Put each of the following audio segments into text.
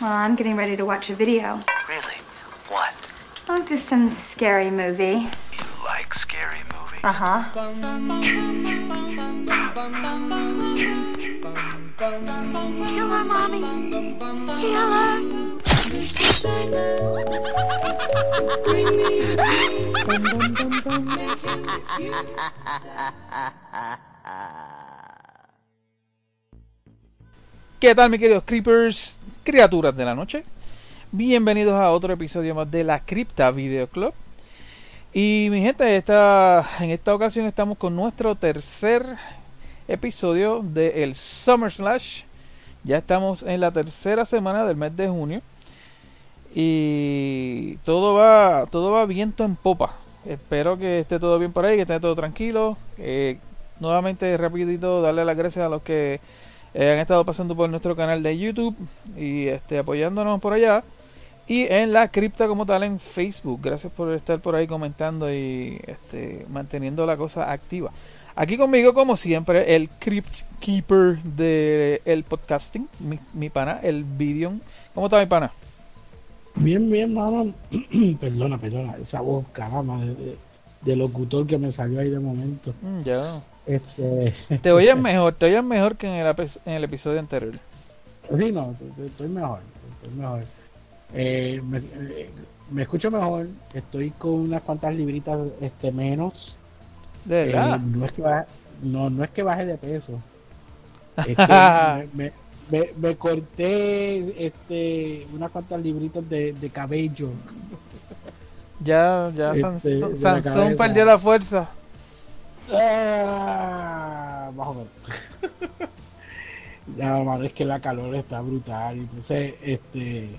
Well, I'm getting ready to watch a video. Really? What? Oh, just some scary movie. You like scary movies? Uh huh. Killer, mommy. Killer. ¿Qué tal, mis queridos creepers, criaturas de la noche? Bienvenidos a otro episodio más de la Cripta Video Club. Y mi gente, esta, en esta ocasión estamos con nuestro tercer episodio de el Summer Slash. Ya estamos en la tercera semana del mes de junio. Y todo va, todo va viento en popa. Espero que esté todo bien por ahí, que esté todo tranquilo. Eh, nuevamente, rapidito, darle las gracias a los que eh, han estado pasando por nuestro canal de YouTube y este, apoyándonos por allá. Y en la cripta como tal en Facebook. Gracias por estar por ahí comentando y este, manteniendo la cosa activa. Aquí conmigo, como siempre, el Crypt Keeper del el podcasting, mi, mi pana, el Vidion. ¿Cómo está mi pana? Bien, bien, mano. perdona, perdona. Esa voz, caramba, de, de- de locutor que me salió ahí de momento. Mm, ya. Este, Te oyes mejor, te oyes mejor que en el, en el episodio anterior. sí, no, estoy- mejor. Estoy mejor. Eh, me, eh, me escucho mejor. Estoy con unas cuantas libritas este, menos. De Eh, verdad. no, es que baje, no, no es que baje de peso. Es que me, me- me- corté este, unas cuantas libritas de, de cabello. Ya, ya este, Sansón perdió la fuerza. Ah, más o menos. Ya, es que la calor está brutal. Entonces, este,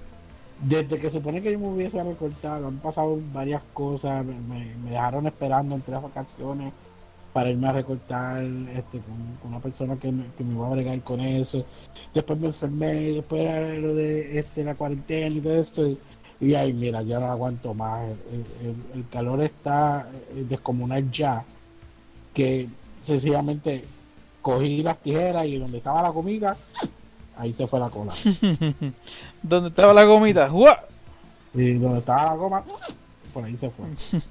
desde que supone que yo me hubiese recortado, han pasado varias cosas. Me, me- me dejaron esperando en tres vacaciones para irme a recortar este, con, con una persona que me, que me iba a bregar con eso. Después me enfermé, después era lo de este, la cuarentena y todo esto. Y, y ahí, mira, ya no aguanto más. El, el- el calor está eh, descomunal ya que sencillamente cogí las tijeras y donde estaba la comida, ahí se fue la cola. ¿Dónde estaba la gomita? ¡Jua! Y donde estaba la goma, por ahí se fue.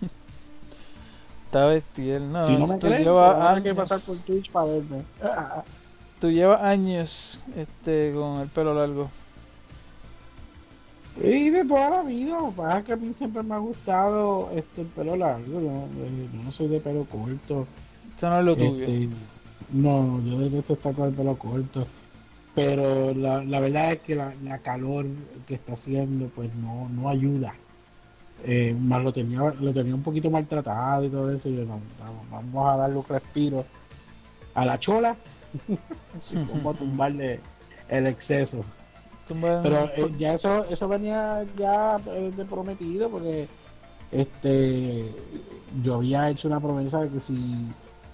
Está bestial, no. si no me crees, llevas hay que pasar por Twitch para verme. tú llevas años este, con el pelo largo. Y de toda la vida, lo que pasa es que a mí siempre me ha gustado este el pelo largo, yo, yo no soy de pelo corto. Eso no es lo tuyo. Este, no, yo detesto estar con el pelo corto. Pero la, la verdad es que la, la calor que está haciendo, pues no, no ayuda. Eh, más lo tenía, lo tenía un poquito maltratado y todo eso. y yo, no, vamos, vamos a darle un respiro a la chola. a tumbarle el exceso. Pero eh, ya eso, eso venía ya eh, de prometido porque este yo había hecho una promesa de que si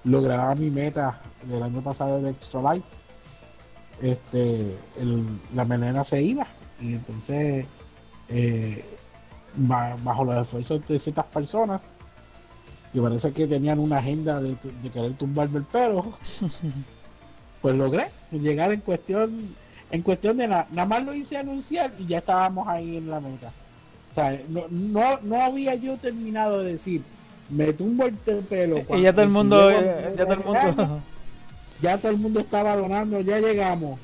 lograba mi meta del año pasado de Extra Life, este el- la melena se iba. Y entonces eh, ba- bajo los esfuerzos de ciertas personas que parece que tenían una agenda de, de querer tumbarme el pelo, pues logré llegar en cuestión en cuestión de nada, nada más lo hice anunciar y ya estábamos ahí en la meta. O sea, no, no, no había yo terminado de decir, me tumbo el pelo. y ya todo el mundo, si llego ya, todo el mundo. ya todo el mundo estaba donando, ya llegamos.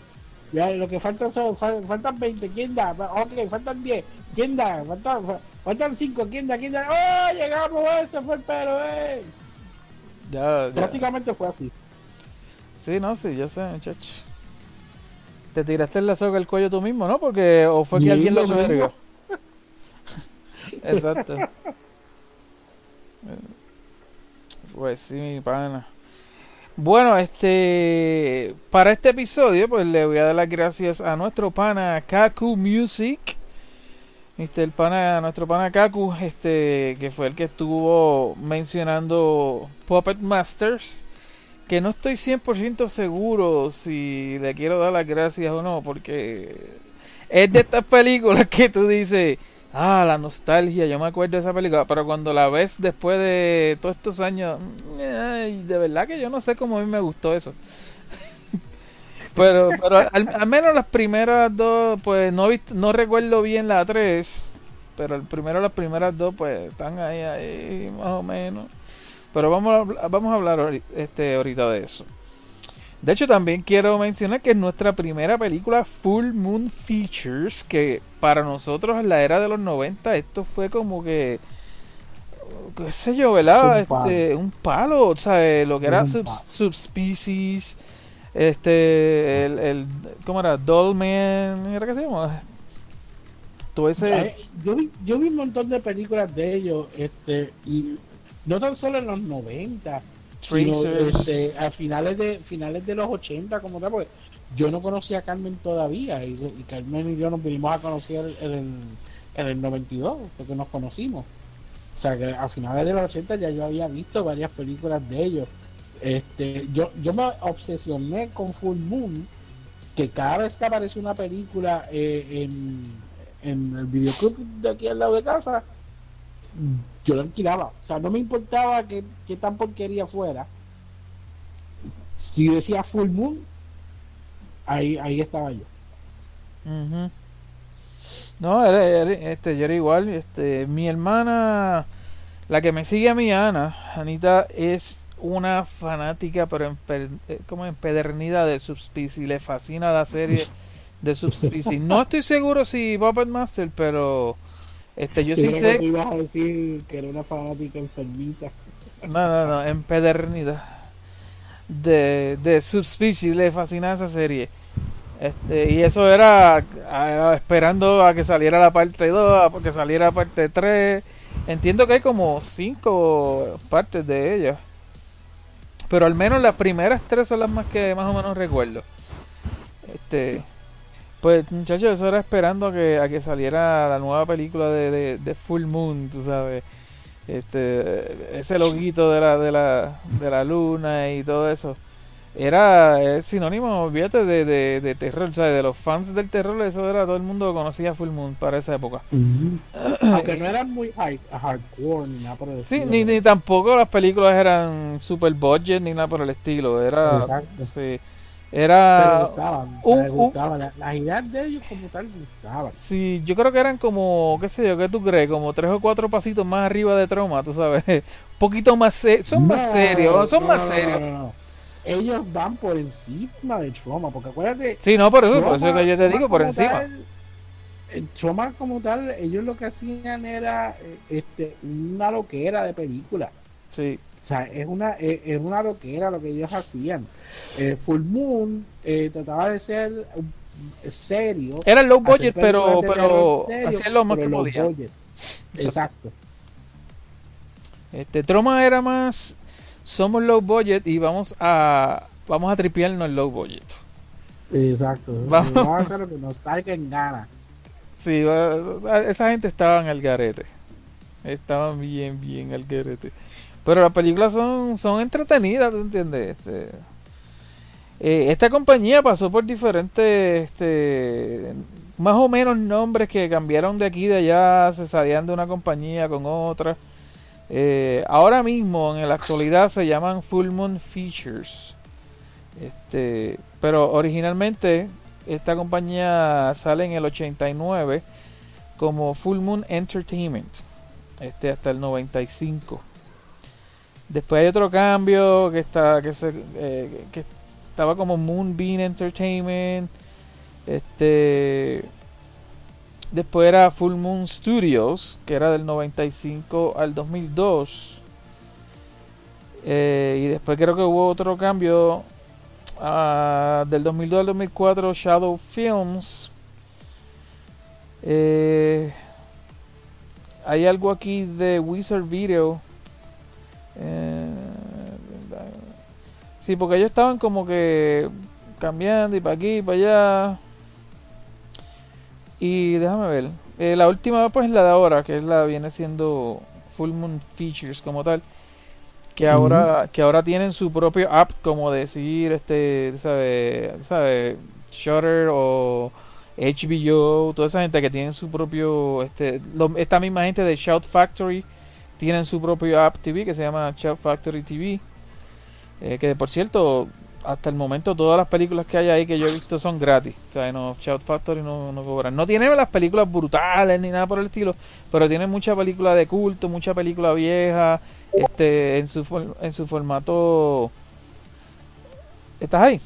Ya lo que faltan son, fal- faltan 20, ¿quién da? Ok, faltan 10, ¿quién da? Faltan, fa- faltan 5, ¿quién da? ¿quién da? ¡Oh, llegamos! ¡Ese fue el pelo! ¡eh! ya, ya. Prácticamente fue así. Sí, no, sí, ya sé, muchacho. Te tiraste la soga al cuello tú mismo, ¿no? Porque, o fue que alguien lo subió. Exacto. Pues sí, mi pana. Bueno, este. Para este episodio, pues le voy a dar las gracias a nuestro pana Kaku Music. Este, el pana, nuestro pana Kaku, este, que fue el que estuvo mencionando Puppet Masters. Que no estoy 100% seguro si le quiero dar las gracias o no, porque es de estas películas que tú dices, ah, la nostalgia, yo me acuerdo de esa película, pero cuando la ves después de todos estos años, ay, de verdad que yo no sé cómo a mí me gustó eso. Pero, pero al, menos las primeras dos, pues no no recuerdo bien la 3, pero el primero las primeras dos, pues están ahí, ahí, más o menos. Pero vamos a, vamos a hablar este, ahorita de eso. De hecho, también quiero mencionar que es nuestra primera película Full Moon Features, que para nosotros en la era de los 90 esto fue como que, qué sé yo, ¿verdad? Un palo. Este, un palo, ¿sabes? Lo que era sub-. Subspecies, este, el, el, ¿cómo era? Dollman, ¿era que se llama? Todo ese... Eh, yo, vi, yo vi un montón de películas de ellos, este, y no tan solo en los 90, sino este, a finales de finales de los 80 como tal, porque yo no conocía a Carmen todavía, y, Carmen y yo nos vinimos a conocer en el, en el 92, porque nos conocimos. O sea que a finales de los 80 ya yo había visto varias películas de ellos. Este, yo, yo me obsesioné con Full Moon, que cada vez que aparece una película eh, en, en el videoclub de aquí al lado de casa, yo lo alquilaba. O sea, no me importaba que, que tan porquería fuera. Si decía Full Moon, ahí, ahí estaba yo. Ujú. No, era, era- este, yo era igual. Este, mi hermana, la que me sigue a mi Ana, Anita, es una fanática, pero empe- eh, como empedernida de Subspecies. Le fascina la serie de Subspecies. No estoy seguro si Puppet Master, pero este, yo sí que sé. tú ibas a decir que era una fanática enfermiza. No, no, no, empedernida. De, de Subspecies, le fascina esa serie. Este, y eso era esperando a que saliera la parte 2, a que saliera la parte 3. Entiendo que hay como 5 partes de ella. Pero al menos las primeras 3 son las más que más o menos recuerdo. Este, pues muchachos, eso era esperando a que, a que saliera la nueva película de, de, de Full Moon, tú sabes este ese loguito de la de la de la luna y todo eso era es sinónimo olvídate de, de, de terror ¿sabes? de los fans del terror eso era todo el mundo conocía Full Moon para esa época Aunque no eran muy hard- hardcore ni nada por el sí estilo, ni, ¿no? ni tampoco las películas eran super budget ni nada por el estilo era Exacto. sí, era gustaban, un- gustaban. La- Las ideas de ellos como tal gustaban. Sí, yo creo que eran como, qué sé yo, ¿qué tú crees? Como tres o cuatro pasitos más arriba de Troma, tú sabes. Un poquito más se- son más serios, son no, más no, no, serios. Ellos van por encima del trauma, porque acuérdate, Sí, no, por eso, por eso Troma- que yo te digo, Troma por encima. tal, el trauma como tal, ellos lo que hacían era eh, este, una loquera de película. Sí, sea, es una, es, es una loquera lo que ellos hacían. Eh, Full Moon eh, trataba de ser serio. era low budget, pero, pero serio, hacían lo más que budget. Exacto. Este, Troma era más, somos low budget y vamos a, vamos a tripearnos el low budget. Exacto. Vamos. Vamos a hacer lo que nos salga en gana. Sí, esa gente estaba en el garete. Estaban bien, bien al garete. Pero las películas son, son entretenidas, ¿tú entiendes? Este, eh, esta compañía pasó por diferentes, este, más o menos nombres que cambiaron de aquí y de allá, se salían de una compañía con otra. Eh, ahora mismo, en la actualidad, se llaman Full Moon Features. Este, pero originalmente esta compañía sale en el 89 como Full Moon Entertainment. Este hasta el 95. Después hay otro cambio que está que se eh, que estaba como Moonbeam Entertainment. Este después era Full Moon Studios, que era del 95 al 2002. Eh, y después creo que hubo otro cambio ah, del 2002 al 2004 Shadow Films. Eh, hay algo aquí de Wizard Video. Eh, sí, porque ellos estaban como que cambiando y para aquí y para allá. Y déjame ver. Eh, la última pues es la de ahora, que es la viene siendo Full Moon Features como tal. Que ahora, que ahora tienen su propio app, como decir, este, sabe, sabe, Shutter o HBO, toda esa gente que tienen su propio, este, lo- esta misma gente de Shout Factory tienen su propio app TV que se llama Shout Factory TV. eh, que por cierto, hasta el momento todas las películas que hay ahí que yo he visto son gratis. O sea, no, Shout Factory no, no cobran. No tiene las películas brutales ni nada por el estilo, pero tiene mucha película de culto, mucha película vieja, este, en su, en su formato... ¿Estás ahí?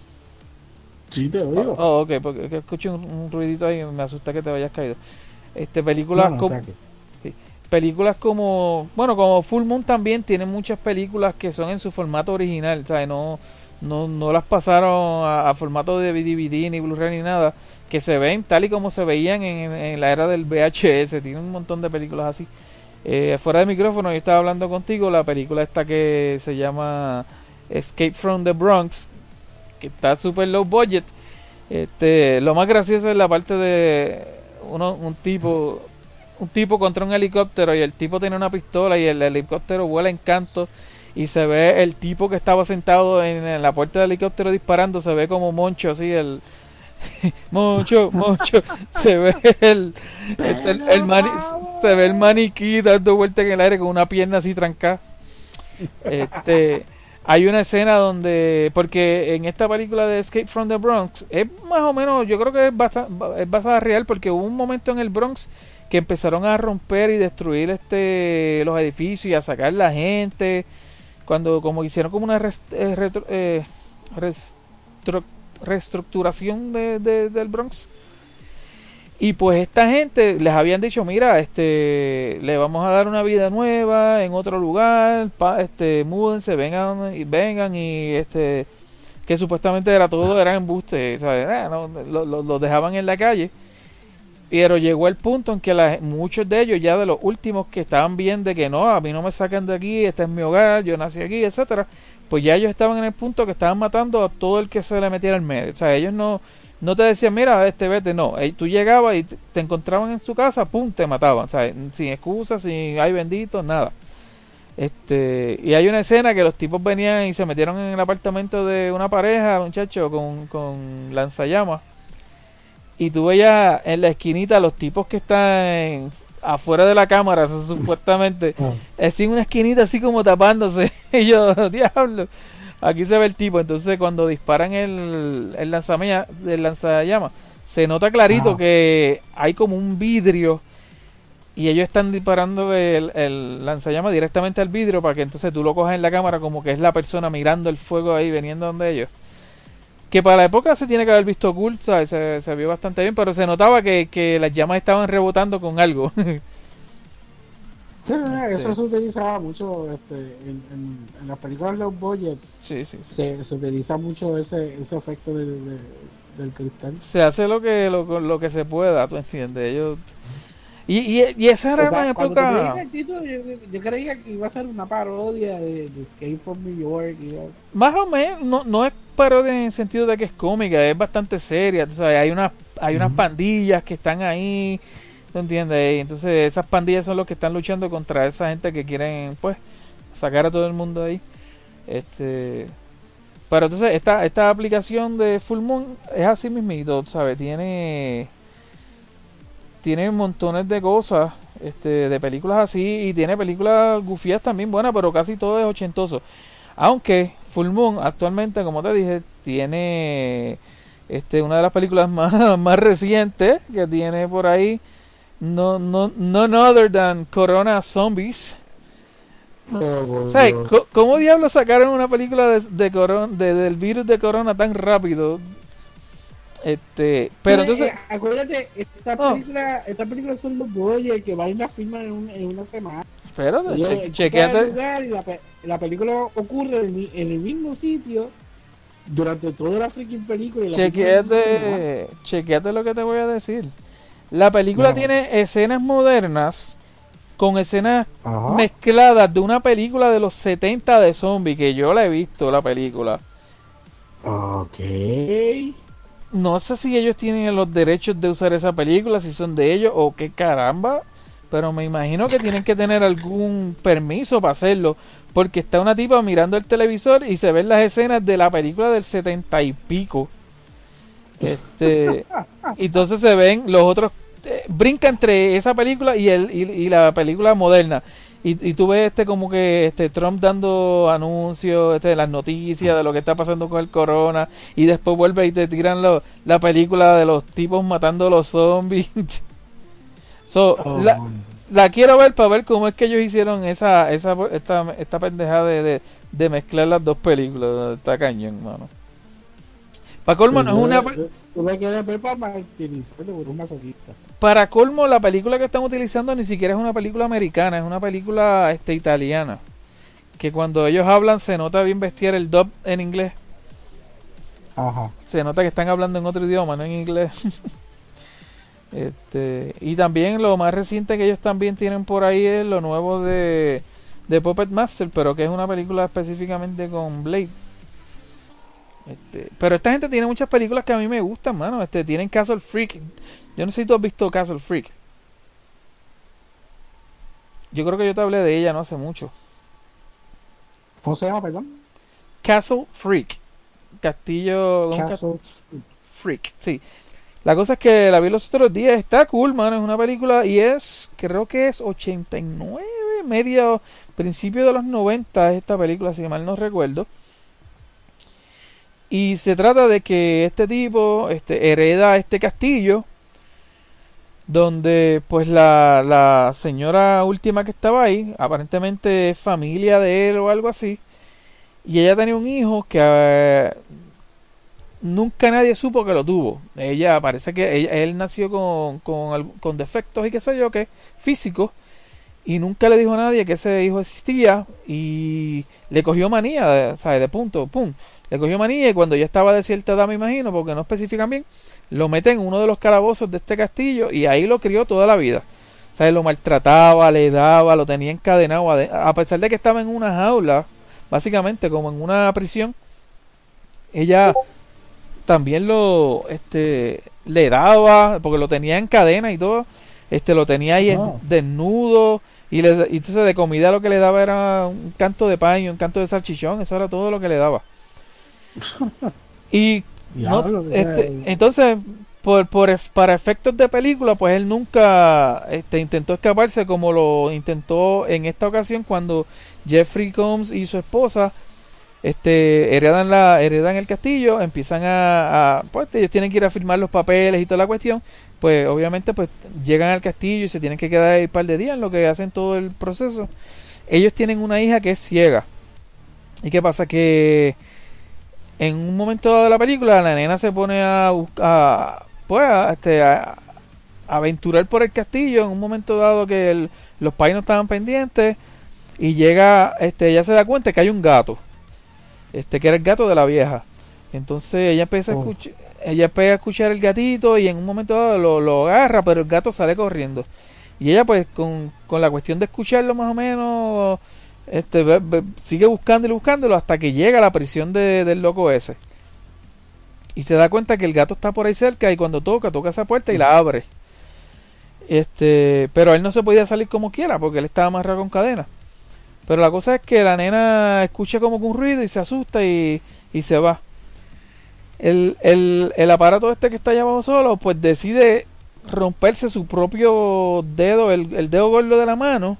Sí, te oigo. Oh, ok, porque es que escucho un, un ruidito ahí y me asusta que te vayas caído. Este, películas No, no, como. Películas como bueno como Full Moon también tiene muchas películas que son en su formato original ¿sabes? no no, no las pasaron a, formato de DVD ni Blu-ray ni nada que se ven tal y como se veían en, en la era del VHS tiene un montón de películas así Eh, fuera de micrófono yo estaba hablando contigo la película esta que se llama Escape from the Bronx que está super low budget este lo más gracioso es la parte de uno un tipo un tipo contra un helicóptero y el tipo tiene una pistola y el helicóptero vuela en canto y se ve el tipo que estaba sentado en, la puerta del helicóptero disparando, se ve como Moncho así, el... Moncho, Moncho, se ve el- el mani- se ve el maniquí dando vueltas en el aire con una pierna así trancada. Este, hay una escena donde, porque en esta película de Escape from the Bronx, es más o menos, yo creo que es, basa- es basada real, porque hubo un momento en el Bronx que empezaron a romper y destruir este los edificios y a sacar la gente cuando como hicieron como una eh, eh, reestructuración de, de- del Bronx y pues esta gente les habían dicho mira este le vamos a dar una vida nueva en otro lugar pa- este múdense vengan y vengan y este que supuestamente era todo era embuste ¿sabes? Ah, no, lo- lo- los dejaban en la calle pero llegó el punto en que la- muchos de ellos, ya de los últimos que estaban bien de que no, a mí no me sacan de aquí, este es mi hogar, yo nací aquí, etcétera, pues ya ellos estaban en el punto que estaban matando a todo el que se le metiera en medio. O sea, ellos no, no te decían, mira, este vete, no. Tú llegabas y te te encontraban en su casa, pum, te mataban. O sea, sin excusas, sin ay bendito, nada. Este, y hay una escena que los tipos venían y se metieron en el apartamento de una pareja, muchacho, con, con lanzallamas. Y tú veías en la esquinita los tipos que están afuera de la cámara, supuestamente, Ah. así en una esquinita, así como tapándose. y yo, diablo, aquí se ve el tipo. Entonces, cuando disparan el, el, lanzamella- el lanzallamas, se nota clarito Ajá. que hay como un vidrio y ellos están disparando el, el lanzallamas directamente al vidrio para que entonces tú lo cojas en la cámara como que es la persona mirando el fuego ahí, veniendo donde ellos. Que para la época se tiene que haber visto cool, ¿sabes? Se, se vio bastante bien, pero se notaba que, que las llamas estaban rebotando con algo. Sí, Eso se utilizaba mucho este, en, en, en las películas low budget. sí, sí, sí. Se, se utiliza mucho ese, ese efecto del, de- del cristal. Se hace lo que lo, lo que se pueda, ¿tú entiendes? Ellos... Y, y, y esa era una época... dijiste el título, yo, yo creía que iba a ser una parodia de, de Escape from New York. y Más o menos, no, no es parodia en el sentido de que es cómica, es bastante seria. Tú sabes, hay unas, hay unas pandillas que están ahí, ¿tú entiendes? Y entonces esas pandillas son los que están luchando contra esa gente que quieren, pues, sacar a todo el mundo ahí. Este, pero entonces esta, esta aplicación de Full Moon es así mismito, ¿sabes? Tiene, tiene montones de cosas, este, de películas así y tiene películas gufias también buenas, pero casi todo es ochentoso. Aunque Full Moon actualmente, como te dije, tiene este una de las películas más, más recientes que tiene por ahí. No, no, none other than Corona Zombies. Oh, O sea, ¿Cómo diablos sacaron una película de, de coron- de- del virus de Corona tan rápido? Este, pero entonces, eh, acuérdate, esta Oh. película, esta película son los boyes que van y la filman en, un- en una semana. espérate, Ellos che- encuentran el chequéate. lugar y la, pe- la película ocurre en, el mi- en el mismo sitio durante toda la freaking película. y la semana. Chequéate, chequéate lo que te voy a decir. La película No. tiene escenas modernas con escenas Ajá. mezcladas de una película de los 70 de zombie que yo la he visto la película. Ok. No sé si ellos tienen los derechos de usar esa película, si son de ellos o qué caramba, pero me imagino que tienen que tener algún permiso para hacerlo, porque está una tipa mirando el televisor y se ven las escenas de la película del 70 y pico. Este, y entonces se ven los otros eh, brinca entre esa película y el y, y la película moderna Y, y tú ves este como que este Trump dando anuncios este, de las noticias de lo que está pasando con el corona y después vuelve y te tiran lo- la película de los tipos matando a los zombies. so, Oh, la, la quiero ver para ver cómo es que ellos hicieron esa, esa esta, esta pendeja de, de, de mezclar las dos películas. Está cañón, mano. Para colmo, no es una, Tú- Tú me quieres ver para martirizarlo por un masoquista. Para colmo, la película que están utilizando ni siquiera es una película americana, es una película este, italiana. Que cuando ellos hablan se nota bien vestir el dub en inglés. Ajá. Se nota que están hablando en otro idioma, no en inglés. este, y también lo más reciente que ellos también tienen por ahí es lo nuevo de, de Puppet Master, pero que es una película específicamente con Blade. Este, pero esta gente tiene muchas películas que a mí me gustan, mano. Este, tienen Castle Freak. Yo no sé si tú has visto Castle Freak. Yo creo que yo te hablé de ella no hace mucho. ¿Cómo se llama, perdón? Castle Freak. Castillo. Castle Freak, sí. La cosa es que la vi los otros días, está cool, mano, es una película y es, creo que es 89, medio, principio de los 90 es esta película, si mal no recuerdo. Y se trata de que este tipo este, hereda este castillo, donde pues la, la señora última que estaba ahí, aparentemente es familia de él o algo así, y ella tenía un hijo que eh, nunca nadie supo que lo tuvo. Ella parece que él nació con, con, con defectos y qué sé yo qué, físicos, y nunca le dijo a nadie que ese hijo existía y le cogió manía, ¿sabes? De punto, pum. Le cogió manía y cuando ya estaba de cierta edad, me imagino, porque no especifican bien, lo meten en uno de los calabozos de este castillo y ahí lo crió toda la vida. ¿Sabes? Lo maltrataba, le daba, lo tenía encadenado. ade- A pesar de que estaba en una jaula, básicamente como en una prisión, ella también lo este le daba porque lo tenía en cadena y todo este lo tenía ahí Ah. desnudo y, le, y entonces de comida lo que le daba era un canto de paño un canto de salchichón eso era todo lo que le daba y no- este, entonces por, por para efectos de película pues él nunca este intentó escaparse como lo intentó en esta ocasión cuando Jeffrey Combs y su esposa este heredan la heredan el castillo empiezan a, a- pues ellos tienen que ir a firmar los papeles y toda la cuestión pues obviamente pues llegan al castillo y se tienen que quedar ahí un par de días en lo que hacen todo el proceso. Ellos tienen una hija que es ciega. Y qué pasa que en un momento dado de la película la nena se pone a buscar pues a, este, a, a aventurar por el castillo en un momento dado que el- los pais no estaban pendientes y llega este ella se da cuenta que hay un gato este que era el gato de la vieja entonces ella empieza a Oh. escuchar ella empieza a escuchar el gatito y en un momento dado lo, lo agarra pero el gato sale corriendo y ella pues con, con la cuestión de escucharlo más o menos este sigue buscándolo y buscándolo hasta que llega a la prisión de- del loco ese. Y se da cuenta que el gato está por ahí cerca y cuando toca toca esa puerta y la abre. Este pero él no se podía salir como quiera porque él estaba amarrado con cadena. Pero la cosa es que la nena escucha como que un ruido y se asusta y, y se va. El, el, el aparato este que está allá abajo solo pues decide romperse su propio dedo el, el dedo gordo de la mano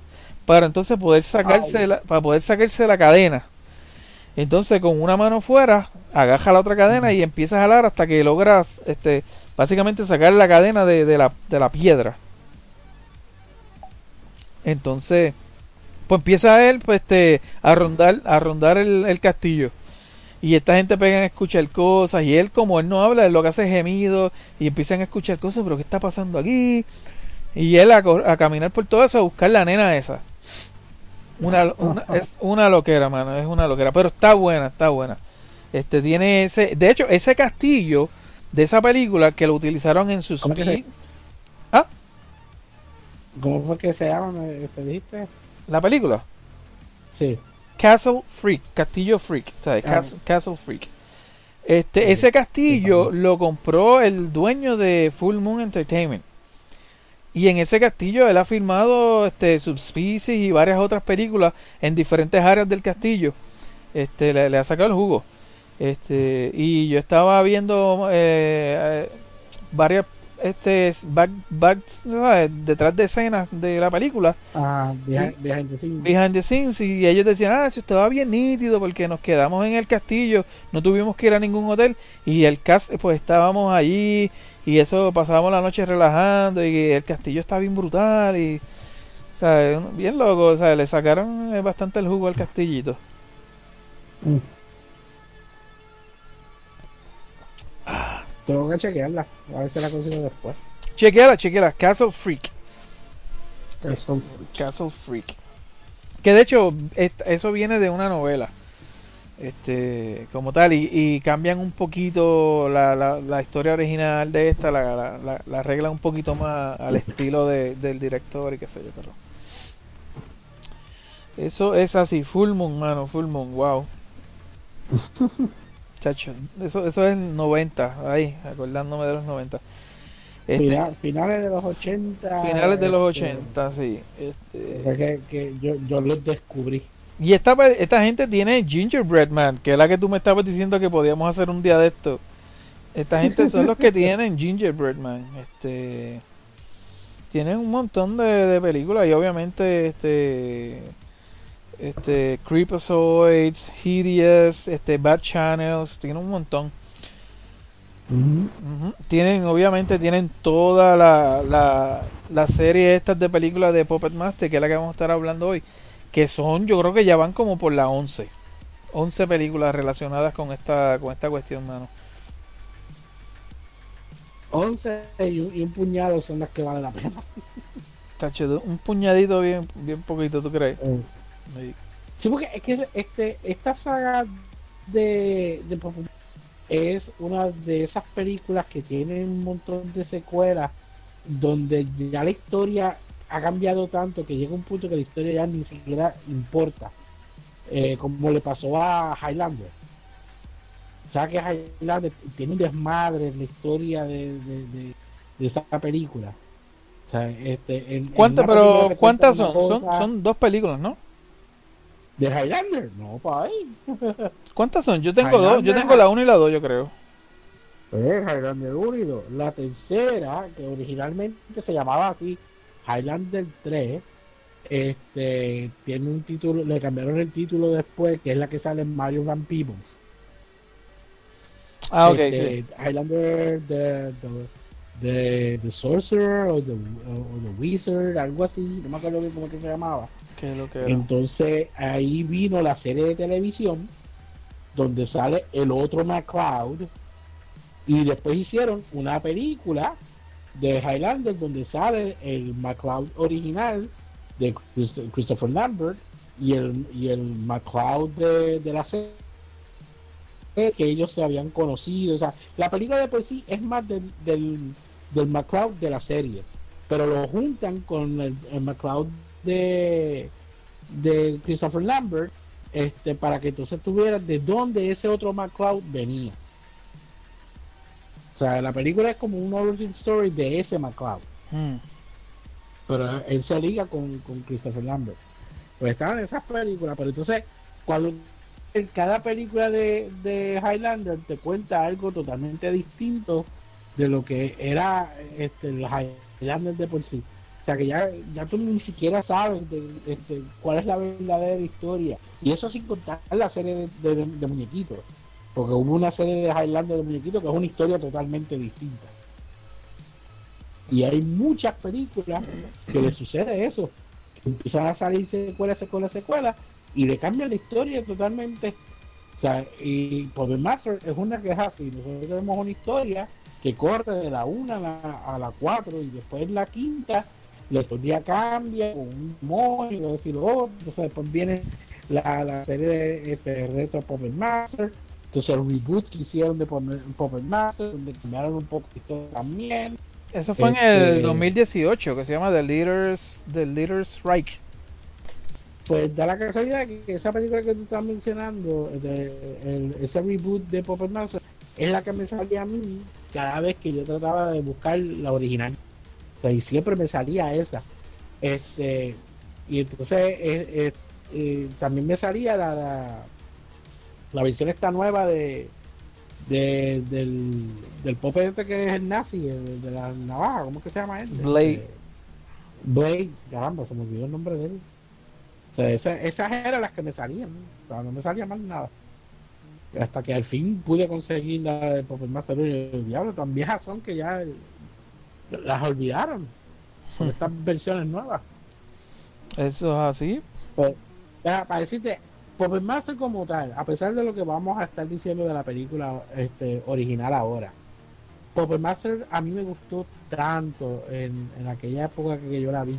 para entonces poder sacarse la, para poder sacarse la cadena. Entonces con una mano fuera agaja la otra cadena y empieza a jalar hasta que logras este básicamente sacar la cadena de, de la, de la piedra. Entonces pues empieza él pues este a rondar a rondar el, el castillo. Y esta gente pegan a escuchar cosas y él como él no habla él lo que hace es gemido y empiezan a escuchar cosas pero qué está pasando aquí y él a, a caminar por todo eso a buscar la nena esa una, una- es una loquera mano es una loquera pero está buena está buena este tiene ese de hecho ese castillo de esa película que lo utilizaron en sus ¿Cómo se- ¿Cómo fue que se llama? ¿Me te dijiste? la película Sí. Castle Freak, Castillo Freak, ¿sabes? Ah. Castle, Castle Freak. Este, ese castillo Sí, lo compró el dueño de Full Moon Entertainment. Y en ese castillo él ha filmado este, Subspecies y varias otras películas en diferentes áreas del castillo. Este, le, le ha sacado el jugo. Este, y yo estaba viendo eh, varias este es back, back, ¿sabes? detrás de escenas de la película, Ah, behind, behind the scenes. behind the scenes, y ellos decían, ah, eso estaba bien nítido porque nos quedamos en el castillo, no tuvimos que ir a ningún hotel, y el cast, pues estábamos allí, y eso pasábamos la noche relajando, y el castillo está bien brutal, y, o sea, bien loco, o sea, le sacaron eh, bastante el jugo al castillito. Mm. Tengo que chequearla, a ver si la consigo después. Chequeala, chequeala, Castle Freak. Eso, Castle Freak. Que de hecho, eso viene de una novela. Este, como tal, y, y cambian un poquito la, la, la historia original de esta, la, la, la- un poquito más al estilo de- del director y qué sé yo, pero. Eso es así, Full Moon, mano, Full Moon, wow. Chacho, eso, eso es 90, ahí, acordándome de los 90. Este, Final- finales de los 80. finales de los este, 80, sí. Este, que, que yo, yo los descubrí. Y esta, esta gente tiene Gingerbread Man, que es la que tú me estabas diciendo que podíamos hacer un día de esto. Esta gente son los que tienen Gingerbread Man. Este, tienen un montón de, de películas y obviamente este, este, Creepazoids, Hideous, este, Bad Channels, tienen un montón. Tienen, obviamente, tienen toda la, la, la serie estas de películas de Puppet Master, que es la que vamos a estar hablando hoy, que son, yo creo que ya van como por la 11. 11 películas relacionadas con esta, con esta cuestión, mano. 11 y un, y un puñado son las que valen la pena. Tacho, un puñadito bien, bien poquito, ¿tú crees? Sí. Sí, porque es que este, esta saga de, de es una de esas películas que tienen un montón de secuelas donde ya la historia ha cambiado tanto que llega un punto que la historia ya ni siquiera importa. Eh, como le pasó a Highlander. O sea que Highlander tiene un desmadre en la historia de, de- de- de esa película. O sea, este, en- ¿Cuántas, pero cuántas son? son? dos películas, ¿no? ¿De Highlander? No, pa' ahí. ¿Cuántas son? Yo tengo dos, yo tengo la 1 y la 2, yo creo. Pues Highlander 1 y 2. La tercera, que originalmente se llamaba así, Highlander 3, este, tiene un título, le cambiaron el título después, que es la que sale en Mario Van Peebles. Ah, ok, Este, sí. Highlander, the, the, the, the Sorcerer o the, o the Wizard, algo así, no me acuerdo bien cómo que se llamaba. ¿Qué es lo que era? Entonces ahí vino la serie de televisión donde sale el otro McCloud y después hicieron una película de Highlander donde sale el McCloud original de Christ- Christopher Lambert y el, y el McCloud de, de la serie que ellos se habían conocido. O sea, la película de por sí es más del, del, del McCloud de la serie, pero lo juntan con el, el McCloud de, de Christopher Lambert este, para que entonces tuvieras de dónde ese otro McCloud venía. Sea, la película es como un origin story de ese McCloud, Mm. pero él se liga con, con Christopher Lambert. Pues estaban esas películas, pero entonces cuando en cada película de, de Highlander te cuenta algo totalmente distinto de lo que era este, el Highlander de por sí. O sea que ya, ya tú ni siquiera sabes de, este, cuál es la verdadera historia. Y eso sin contar la serie de- de muñequitos. Porque hubo una serie de Highlander de muñequitos que es una historia totalmente distinta. Y hay muchas películas que le sucede eso. Que empiezan a salir secuelas, secuelas, secuelas. Y le cambian la historia totalmente. O sea, y Puppet Master es una que es así. Nosotros tenemos una historia que corre de la 1 a la, a la 4 y después la quinta la historia cambia con un y decir otro. Entonces después viene la, la serie de este, Retro Puppet Master. Entonces el reboot que hicieron de Puppet Master, donde cambiaron un poco también. Eso fue en Este- el 2018, que se llama The Leaders, The Leaders Strike. Pues da la casualidad que que esa película que tú estás mencionando, de- el- ese reboot de Puppet Master, es la que me salía a mí cada vez que yo trataba de buscar la original. O sea, y siempre me salía esa. Este, y entonces eh, eh, eh, también me salía la, la, la versión esta nueva de, de, del, del pope este que es el nazi, el de la navaja, ¿cómo es que se llama él? Blade. Este, Blade, caramba, se me olvidó el nombre de él. O sea, esa- esas eran las que me salían, ¿no? o sea, no me salía más nada. Hasta que al fin pude conseguir la de Puppet Master y el diablo, tan viejas son que ya eh, las olvidaron con estas versiones nuevas. Eso es así. Pues, para decirte, Puppet Master como tal, a pesar de lo que vamos a estar diciendo de la película este, original ahora, Puppet Master a mí me gustó tanto en, en aquella época que yo la vi.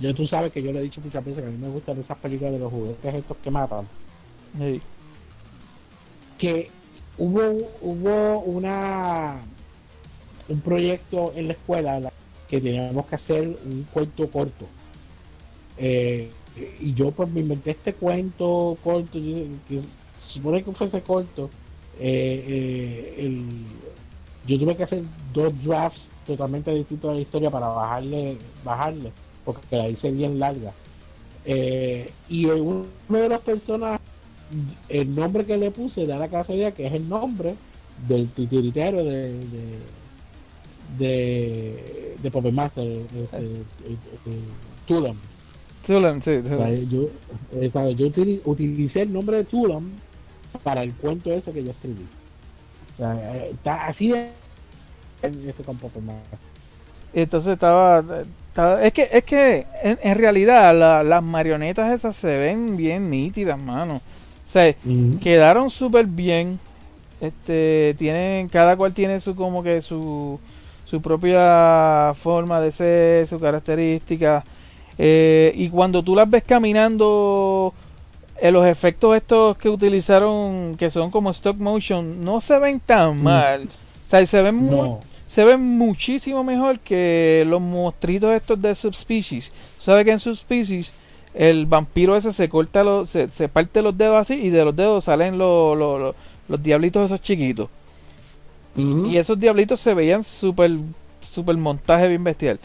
Yo, tú sabes que yo le he dicho muchas veces que a mí me gustan esas películas de los juguetes estos que matan. Sí. que hubo hubo una un proyecto en la escuela en la que teníamos que hacer un cuento corto Eh, y yo pues me inventé este cuento corto que supone que fuese corto eh, eh, el- yo tuve que hacer dos drafts totalmente distintos de la historia para bajarle bajarle porque la hice bien larga. Eh, y uno de las personas el nombre que le puse da la casualidad que es el nombre del titiritero de de, de, de Puppet Master este, eh, eh, Tulan, sí, O sea, yo, eh, ¿sabes? yo utili- utilicé el nombre de Tulam para el cuento ese que yo escribí o sea, eh, está así de este Entonces estaba, estaba- es que es que en, en realidad la- las marionetas esas se ven bien nítidas, mano. O sea, quedaron súper bien. Este, tienen, cada cual tiene su como que su su propia forma de ser, su característica. Eh, y cuando tú las ves caminando, eh, los efectos estos que utilizaron, que son como stop motion, no se ven tan Mm. mal. O sea, se ven muy, no se ven muchísimo mejor que los monstruitos estos de Subspecies. ¿Sabe que en Subspecies el vampiro ese se corta los, se, se parte los dedos así y de los dedos salen los, los, los- los diablitos esos chiquitos? Y esos diablitos se veían súper super montaje bien bestial.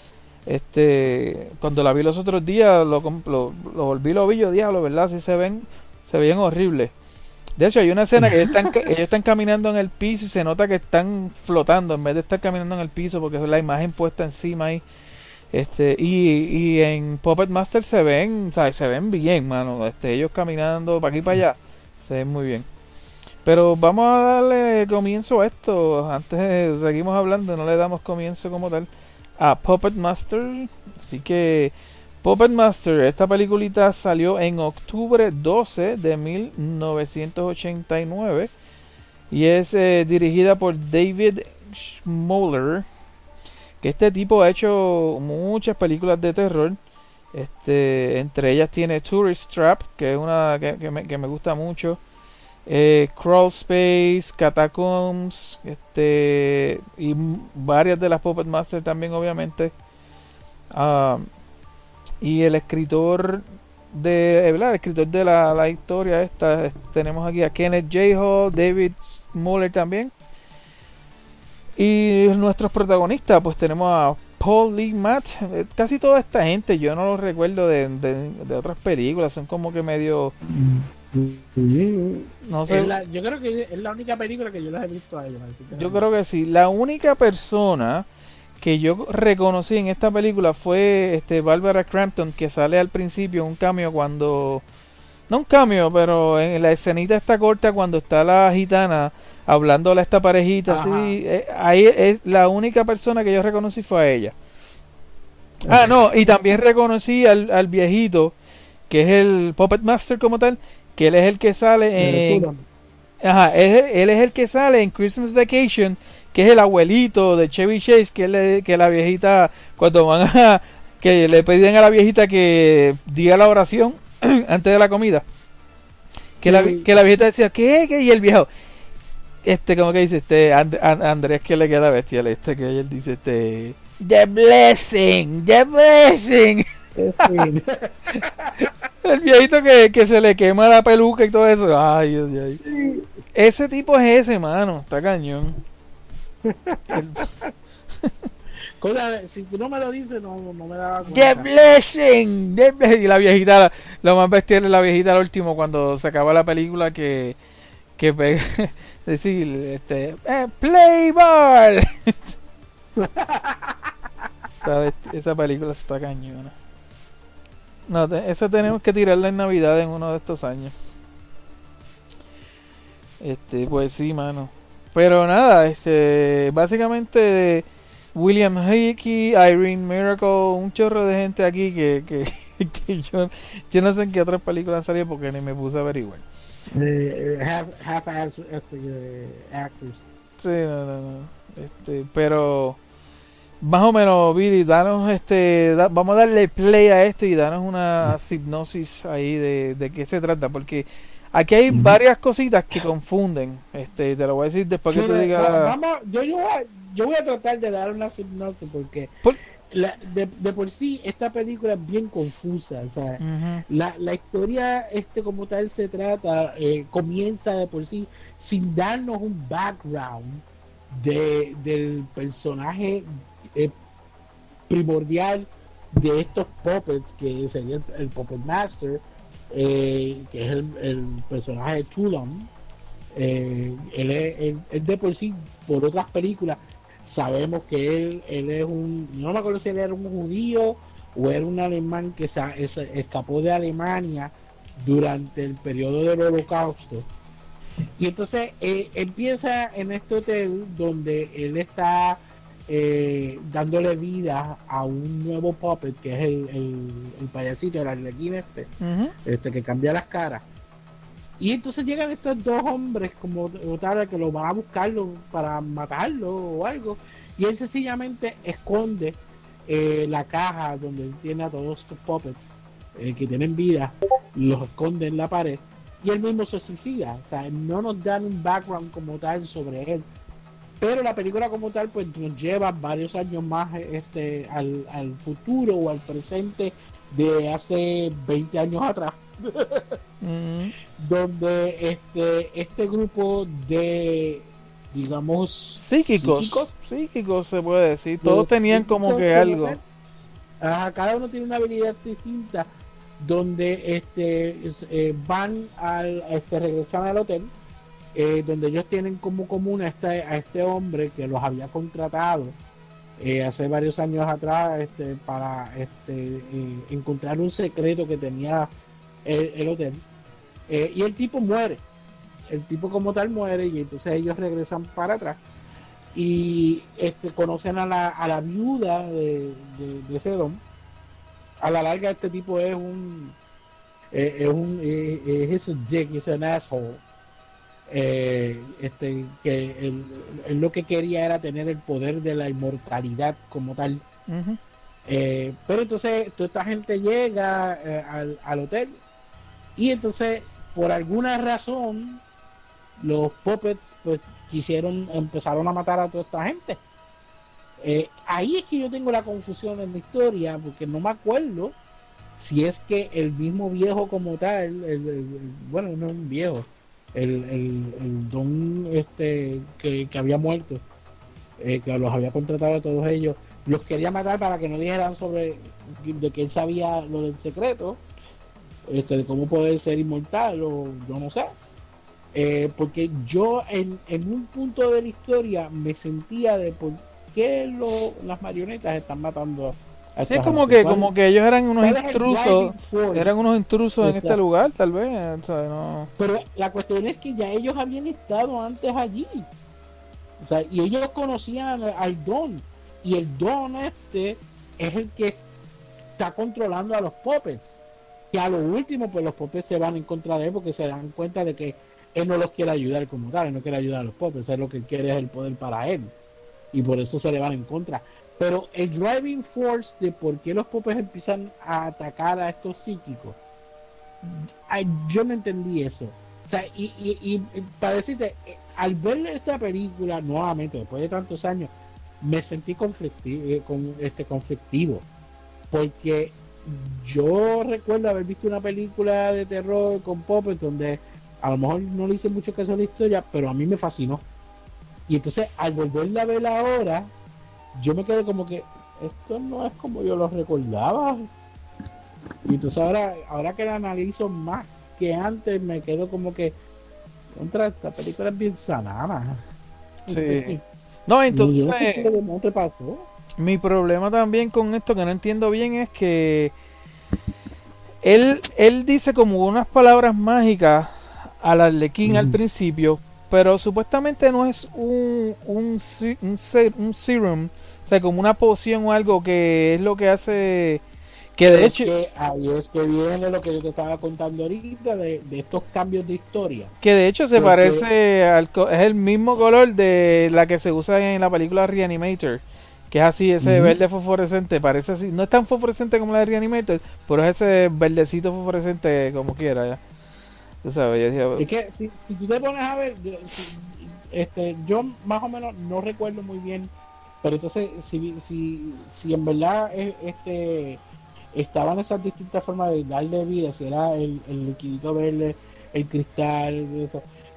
Este, cuando la vi los otros días, lo, lo, lo volví lo vi yo, diablo, ¿verdad? Así se ven, se veían horribles. De hecho, hay una escena que ellos están, ellos están caminando en el piso y se nota que están flotando en vez de estar caminando en el piso porque es la imagen puesta encima ahí. Este, y, y en Puppet Master se ven, ¿sabes? Se ven bien, mano. Este, ellos caminando para aquí y para allá. Se ven muy bien. Pero vamos a darle comienzo a esto. Antes seguimos hablando, no le damos comienzo como tal a Puppet Master. Así que Puppet Master, esta peliculita salió en octubre 12 de 1989 y es eh, dirigida por David Schmoller. Que este tipo ha hecho muchas películas de terror. Este, entre ellas tiene Tourist Trap, que es una que, que me, que me gusta mucho. Eh, Crawl Space, Catacombs, este, y varias de las Puppet Master también, obviamente. Ah, y el escritor de, eh, ¿verdad? El escritor de la, la historia esta, es- tenemos aquí a Kenneth J. Hall, David Smoller también. Y nuestros protagonistas, pues tenemos a Paul Lee Matt. Eh, Casi toda esta gente, yo no los recuerdo de, de, de otras películas, son como que medio, Sí. No sé. La- yo creo que es la única película que yo las he visto a ellos. Yo creo que sí. La única persona que yo reconocí en esta película fue este Barbara Crampton que sale al principio un cambio cuando no un cambio, pero en la escenita está corta cuando está la gitana hablándole a esta parejita así, eh, ahí es la única persona que yo reconocí fue a ella. Ah, no, y también reconocí al, al viejito que es el Puppet Master como tal, que él es el que sale en. Ajá, él, es- él es el que sale en Christmas Vacation, que es el abuelito de Chevy Chase, que, le, que la viejita, cuando van a, que le pedían a la viejita que diga la oración antes de la comida. Que, la, que la viejita decía, ¿qué? ¿qué? Y el viejo, este, como que dice, este, And- And- Andrés que le queda bestial, este, que él dice, este, The Blessing, The Blessing. El viejito que, que se le quema la peluca y todo eso. Ay. Ese tipo es ese, mano. Está cañón. El- Cosa, si tú no me lo dices, no, no me daba The blessing. the ble- Y la viejita, lo más bestial es la viejita al último cuando se acaba la película que, que pega, decir, este, eh, play ball. Esa película está cañona. No, esa tenemos que tirarla en Navidad en uno de estos años. Este, pues sí, mano. Pero nada, este, básicamente William Hickey, Irene Miracle, un chorro de gente aquí que, que, que yo, yo no sé en qué otras películas salido porque ni me puse a averiguar. Eh, half, half-ass este, actors. Sí, no, no, no. Este, pero más o menos, Vidi, danos este, da- vamos a darle play a esto y danos una hipnosis ahí de, de qué se trata, porque aquí hay varias cositas que confunden. Este, te lo voy a decir después Sí, que te va- diga. vamos, yo, yo, voy a, yo voy a tratar de dar una hipnosis porque Por- la- de, de por sí esta película es bien confusa. O sea, la, la historia este como tal se trata, eh, comienza de por sí sin darnos un background de, del personaje eh, primordial de estos puppets, que sería el, el Puppet Master, eh, que es el, personaje de Tulum. Eh, él, es, él- de por sí, por otras películas, sabemos que él, él es un, no me acuerdo si él era un judío o era un alemán que es- escapó de Alemania durante el periodo del holocausto. Y entonces eh, empieza en este hotel donde él está eh, dándole vida a un nuevo puppet que es el, el, el payasito, el arlequín este, este que cambia las caras. Y entonces llegan estos dos hombres como tal que lo van a buscarlo para matarlo o algo. Y él sencillamente esconde eh, la caja donde tiene a todos estos puppets eh, que tienen vida, los esconde en la pared y él mismo se suicida. O sea, no nos dan un background como tal sobre él. Pero la película como tal pues nos lleva varios años más este, al, al futuro o al presente de hace 20 años atrás Ujú. donde este este grupo de digamos Psíquicos, psíquicos se puede decir. Todos los tenían como que algo. Ajá, cada uno tiene una habilidad distinta donde este es- eh, van al este regresan al hotel eh, donde ellos tienen como común a este, a este hombre que los había contratado eh, hace varios años atrás este, para este, eh, encontrar un secreto que tenía el, el hotel y el tipo muere el tipo como tal muere y entonces ellos regresan para atrás y conocen a la, viuda de, de, ese don. A la larga este tipo es un es un es un dick, es un asshole. Eh, este que él, él lo que quería era tener el poder de la inmortalidad como tal. Eh, pero entonces toda esta gente llega eh, al, al hotel y entonces por alguna razón los puppets pues quisieron empezaron a matar a toda esta gente Eh, ahí es que yo tengo la confusión en la historia porque no me acuerdo si es que el mismo viejo como tal el- el- el- bueno no es un viejo el, el- el don este que, que había muerto eh, que los había contratado a todos ellos los quería matar para que no dijeran sobre de que él sabía lo del secreto este, de cómo poder ser inmortal o yo no sé. Eh, porque yo en, en un punto de la historia me sentía de por qué lo- las marionetas están matando a Sí, es como que, ¿Cuál- como que ellos eran unos intrusos. Eran unos intrusos en este lugar, tal vez. o sea, no- Pero la cuestión es que ya ellos habían estado antes allí. O sea, y ellos conocían al, al Don. Y el Don este es el que está controlando a los puppets. Que a lo último, pues los puppets se van en contra de él porque se dan cuenta de que él no los quiere ayudar como tal, él no quiere ayudar a los puppets, él lo que quiere es el poder para él. Y por eso se le van en contra. Pero el driving force de por qué los puppets empiezan a atacar a estos psíquicos yo no entendí eso. O sea, y, y, para decirte, eh, al ver esta película nuevamente, después de tantos años, me sentí conflictivo, con, este, conflictivo. Porque yo recuerdo haber visto una película de terror con Puppet donde a lo mejor no le hice mucho caso a la historia, pero a mí me fascinó. Y entonces, al volverla a ver ahora, yo me quedé como que esto no es como yo lo recordaba. Y entonces ahora, ahora que la analizo más que antes, me quedo como que Contra esta película es bien sanada. Sí. No, no sé entonces, qué demonios te pasó. mi problema también con esto que no entiendo bien es que él, él dice como unas palabras mágicas al arlequín al Ujú. principio, pero supuestamente no es un, un, un, un serum, o sea, como una poción o algo que es lo que hace... Que de es hecho... que ahí es que viene lo que yo te estaba contando ahorita de, de estos cambios de historia. Que de hecho se Porque- parece al es el mismo color de la que se usa en la película Reanimator, que es así ese verde fosforescente, parece así, no es tan fosforescente como la de Reanimator, pero es ese verdecito fosforescente como quiera ya. Tú sabes, yo decía, Es que si, si tú te pones a ver, este, yo más o menos no recuerdo muy bien, pero entonces si, si, si en verdad este estaban esas distintas formas de darle vida, si era el, el liquidito verde, el cristal,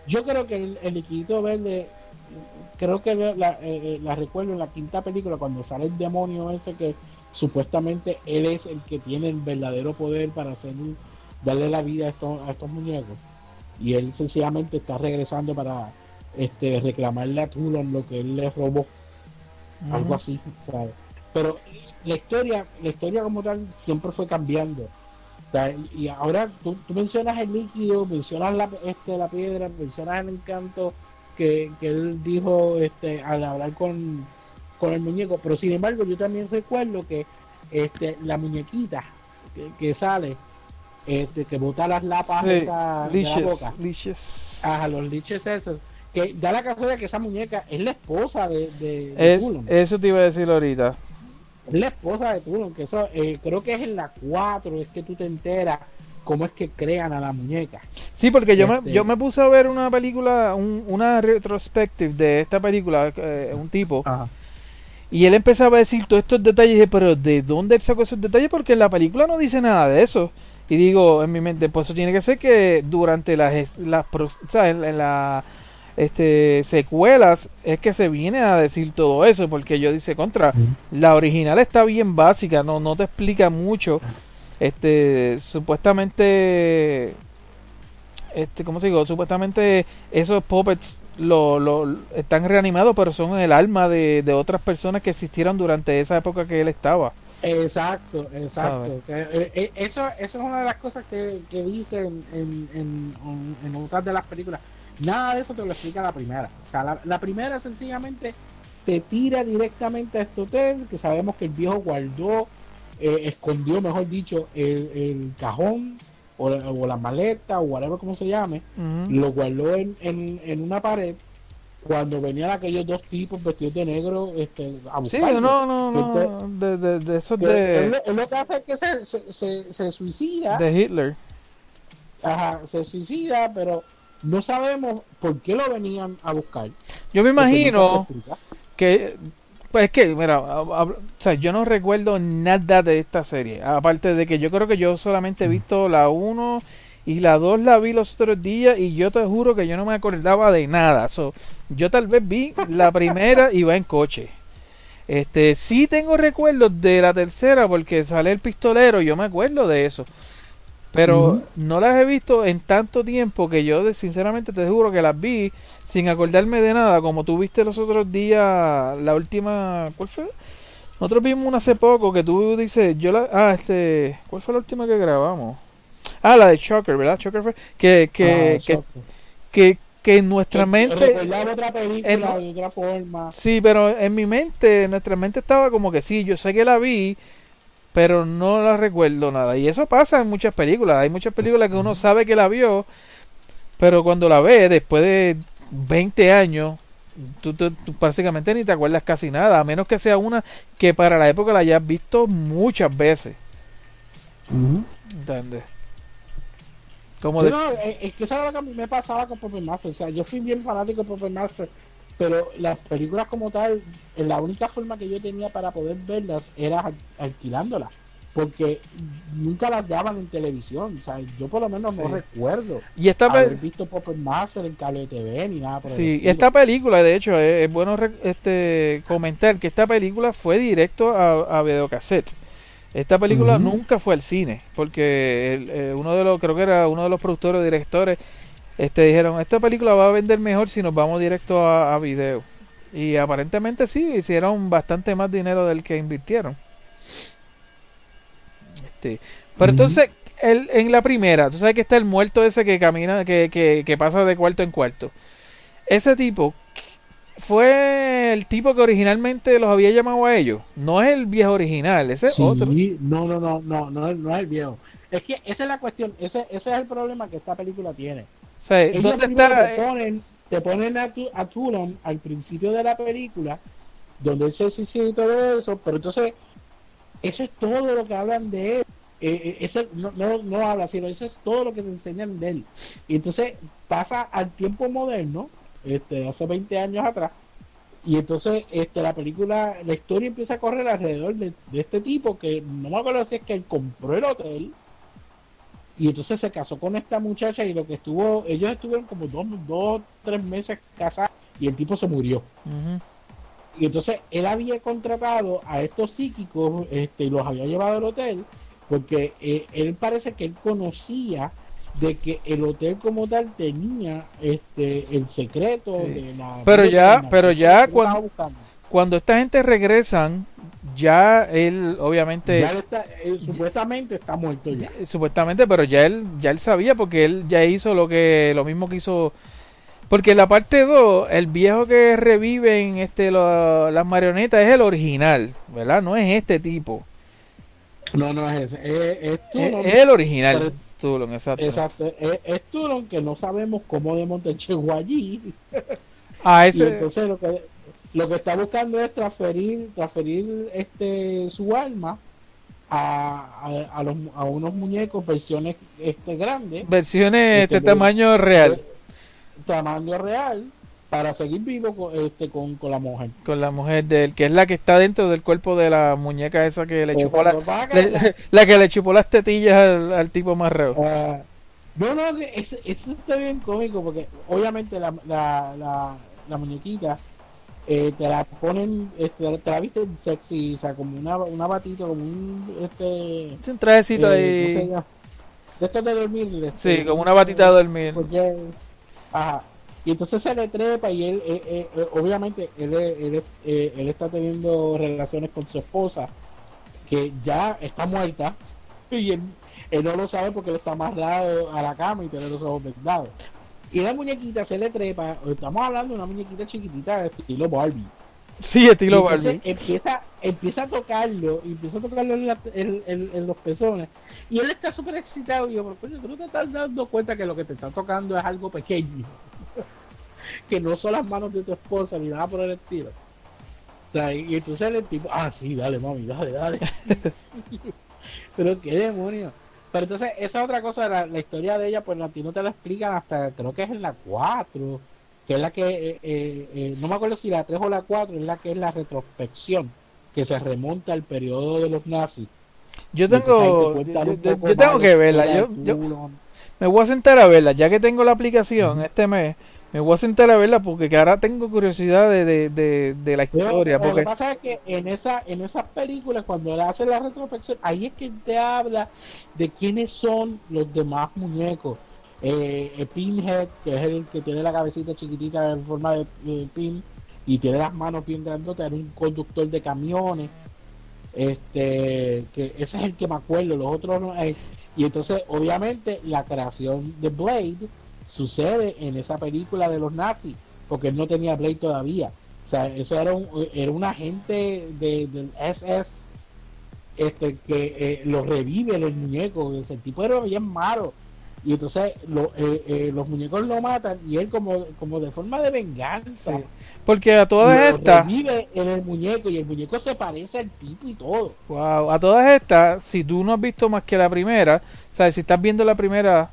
yo creo que el, el liquidito verde, creo que eh, la recuerdo en la quinta película cuando sale el demonio ese que supuestamente él es el que tiene el verdadero poder para hacer darle la vida a estos, a estos muñecos. Y él sencillamente está regresando para este reclamarle a Tulon lo que él le robó algo así ¿sabes? pero la historia la historia como tal siempre fue cambiando O sea, y ahora tú, tú mencionas el líquido mencionas la, este, la piedra mencionas el encanto que, que él dijo este al hablar con, con el muñeco pero sin embargo yo también recuerdo que este la muñequita que, que sale este que bota las lapas Sí, esas de la leashes, boca leashes. a los liches esos que da la casualidad que esa muñeca es la esposa de, de, de Es, Tulon. eso te iba a decir ahorita. Es la esposa de Tulon, que eso eh, creo que es en la 4, es que tú te enteras cómo es que crean a la muñeca. Sí, porque yo me, Este- yo me puse a ver una película, un- una retrospective de esta película, eh, un tipo, y él empezaba a decir todos estos detalles, y dije, pero ¿de dónde él sacó esos detalles? Porque en la película no dice nada de eso. Y digo, en mi mente, pues eso tiene que ser que durante las, las o sea, en, en la este, secuelas es que se viene a decir todo eso, porque yo dice contra, la original está bien básica, no, no te explica mucho. Este, supuestamente, este, ¿cómo se digo? Supuestamente esos puppets lo, lo, están reanimados, pero son el alma de, de otras personas que existieron durante esa época que él estaba. Exacto, exacto. Eh, eh, eso, eso es una de las cosas que, que dicen en, en, en, en otras de las películas. Nada de eso te lo explica la primera. O sea, la, la primera sencillamente te tira directamente a este hotel, que sabemos que el viejo guardó, eh, escondió, mejor dicho, el, el cajón o la, o la maleta o whatever como se llame, lo guardó en, en, en una pared cuando venían aquellos dos tipos vestidos de negro este, a Sí, buscarlo. no, no, no, de, de, de esos él, de, lo- él lo que hace es que se, se, se, se suicida, de Hitler. ajá, se suicida, pero no sabemos por qué lo venían a buscar. Yo me imagino que, pues es que, mira, a- a- o sea, yo no recuerdo nada de esta serie, aparte de que yo creo que yo solamente he visto la 1 y la 2 la vi los otros días y yo te juro que yo no me acordaba de nada. So, yo tal vez vi la primera y va en coche. Este, sí tengo recuerdos de la tercera porque sale el pistolero, yo me acuerdo de eso. Pero no las he visto en tanto tiempo que yo de- sinceramente te juro que las vi sin acordarme de nada, como tú viste los otros días, la última, ¿cuál fue? Nosotros vimos una hace poco que tú dices, yo la, ah, este, ¿cuál fue la última que grabamos? Ah, la de Shocker, ¿verdad? Shocker fue, que, que, Ah, que, que, que en nuestra Que mente, otra película en- de otra forma. sí, pero en mi mente, en nuestra mente estaba como que sí, yo sé que la vi, pero no la recuerdo nada. Y eso pasa en muchas películas. Hay muchas películas que uno sabe que la vio, pero cuando la ve después de 20 años, tú, tú- tú básicamente ni te acuerdas casi nada, a menos que sea una que para la época la hayas visto muchas veces. ¿Entiendes? Como Sí, de- no, eh, es que eso era lo que a mí me pasaba con Puppet Master. O sea, yo fui bien fanático de Puppet Master, pero las películas como tal, eh, la única forma que yo tenía para poder verlas era al- alquilándolas. Porque nunca las daban en televisión. O sea, yo por lo menos no recuerdo y esta haber visto Puppet Master en cable TV ni nada por el Sí, esta película, de hecho, es, es bueno re- este, comentar que esta película fue directo a, a videocassette. Esta película nunca fue al cine, porque el- eh, uno de los, creo que era uno de los productores o directores, este, dijeron, esta película va a vender mejor si nos vamos directo a, a video. Y aparentemente sí, hicieron bastante más dinero del que invirtieron. Este, pero entonces, el, en la primera, tú sabes que está el muerto ese que camina, que, que, que pasa de cuarto en cuarto. Ese tipo fue el tipo que originalmente los había llamado a ellos. No es el viejo original, ese es Sí, otro. No, no, no, no, no, es- no es el viejo. Es que esa es la cuestión, ese, ese es el problema que esta película tiene. Sea, ¿dónde está? te ponen, te ponen a, tu, a Turon al principio de la película, donde él se y todo eso, pero entonces eso es todo lo que hablan de él. Eh, eh, ese no, no, no habla, sino eso es todo lo que te enseñan de él. Y entonces pasa al tiempo moderno, este, hace 20 años atrás, y entonces este, la película, la historia empieza a correr alrededor de, de este tipo que no me acuerdo si es que él compró el hotel y entonces se casó con esta muchacha y lo que estuvo, ellos estuvieron como dos, dos tres meses casados y el tipo se murió. Y entonces él había contratado a estos psíquicos este, y los había llevado al hotel porque eh, él parece que él conocía de que el hotel como tal tenía este el secreto Sí. de la Pero ya- pero ya cuando-. Cuando esta gente regresan, ya él, obviamente, Ya él está- él supuestamente está muerto ya. supuestamente, pero ya él, ya él sabía porque él ya hizo lo que, lo mismo que hizo. Porque en la parte 2, el viejo que revive en este, lo- las marionetas es el original, ¿verdad? No es este tipo. No, no es ese. Es, es Es, el original. Tulon, exacto. Exacto. Es, es Turon que no sabemos cómo demontar llegó allí. Ah, Y ese. entonces lo que, lo que está buscando es transferir, transferir este su alma a, a, a los, a unos muñecos versiones este grandes Versiones de Este, este tamaño real. tamaño real para seguir vivo con, este, con, con la mujer. Con la mujer de él, que es la que está dentro del cuerpo de la muñeca esa que le Pero chupó la, le- la que le chupó las tetillas al, al tipo más reo. Ah, no, no, que eso, eso está bien cómico porque obviamente la, la, la, la muñequita eh, te la ponen, este, te la visten sexy, o sea, como una, una batita, como un, este, Es un trajecito eh, ¿cómo se ahí. De estos de dormir. este, Sí, como una batita de dormir. porque- ajá. Y entonces se le trepa y él, eh, eh, eh, obviamente, él, él, eh, él está teniendo relaciones con su esposa, que ya está muerta, y él, él no lo sabe porque él está amarrado a la cama y tiene los ojos vendados. Y la muñequita se le trepa, estamos hablando de una muñequita chiquitita, estilo Barbie. Sí, estilo entonces Barbie. Empieza, empieza a tocarlo, y empieza a tocarlo en, la- en- en- en los pezones. Y él está súper excitado. Y yo, pero coño, tú no te estás dando cuenta que lo que te está tocando es algo pequeño. que no son las manos de tu esposa ni nada por el estilo. O sea, y entonces el tipo, ah, sí, dale, mami, dale, dale. pero qué demonio. Pero entonces, esa otra cosa, la, la historia de ella, pues a ti no te la explican hasta, creo que es en la 4 que es la que, eh, eh, eh, no me acuerdo si la 3 o la 4, es la que es la retrospección, que se remonta al periodo de los nazis. Yo te tengo, yo, tengo que la verla. Yo, me voy a sentar a verla, ya que tengo la aplicación este mes. Me voy a sentar a verla porque que ahora tengo curiosidad de, de, de, de la Pero, historia. Lo que Porque pasa es que en esa en esas películas, cuando le hacen la retrospección, ahí es que te habla de quiénes son los demás muñecos. Eh, eh, Pinhead, que es el que tiene la cabecita chiquitita en forma de eh, pin y tiene las manos bien grandotas, era un conductor de camiones. Este, que ese es el que me acuerdo, los otros no. eh, y entonces, obviamente, la creación de Blade sucede en esa película de los nazis, porque él no tenía Blade todavía. O sea, eso era un, era un agente de, del SS este, que eh, lo revive el muñeco. Ese tipo era bien malo. Y entonces lo- eh, eh, los muñecos lo matan y él como, como de forma de venganza Sí. porque a todas estas, revive en el muñeco y el muñeco se parece al tipo y todo. wow, a todas estas, si tú no has visto más que la primera, o sea, si estás viendo la primera,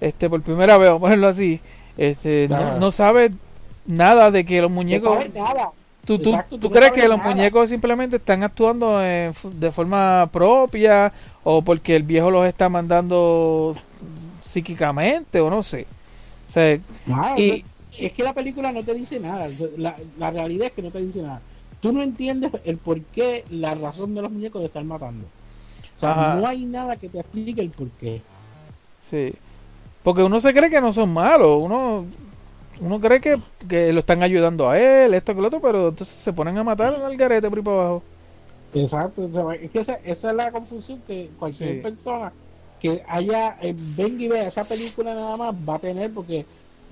este, por primera vez, vamos a ponerlo así, este, no, no sabes nada de que los No muñecos, sabe nada. tú, tú, Exacto, tú tú no crees que los nada. muñecos simplemente están actuando en f- de forma propia o porque el viejo los está mandando psíquicamente o no sé. O sea, Nada, y es que la película no te dice nada. La, la realidad es que no te dice nada. Tú no entiendes el por qué, la razón de los muñecos de estar matando. O sea, Ajá. no hay nada que te explique el por qué. Sí. Porque uno se cree que no son malos, uno uno cree que, que lo están ayudando a él, esto que lo otro, pero entonces se ponen a matar al garete por ahí para abajo. Exacto, es que esa, esa es la confusión que cualquier Sí. persona que haya eh, venga y vea esa película nada más va a tener porque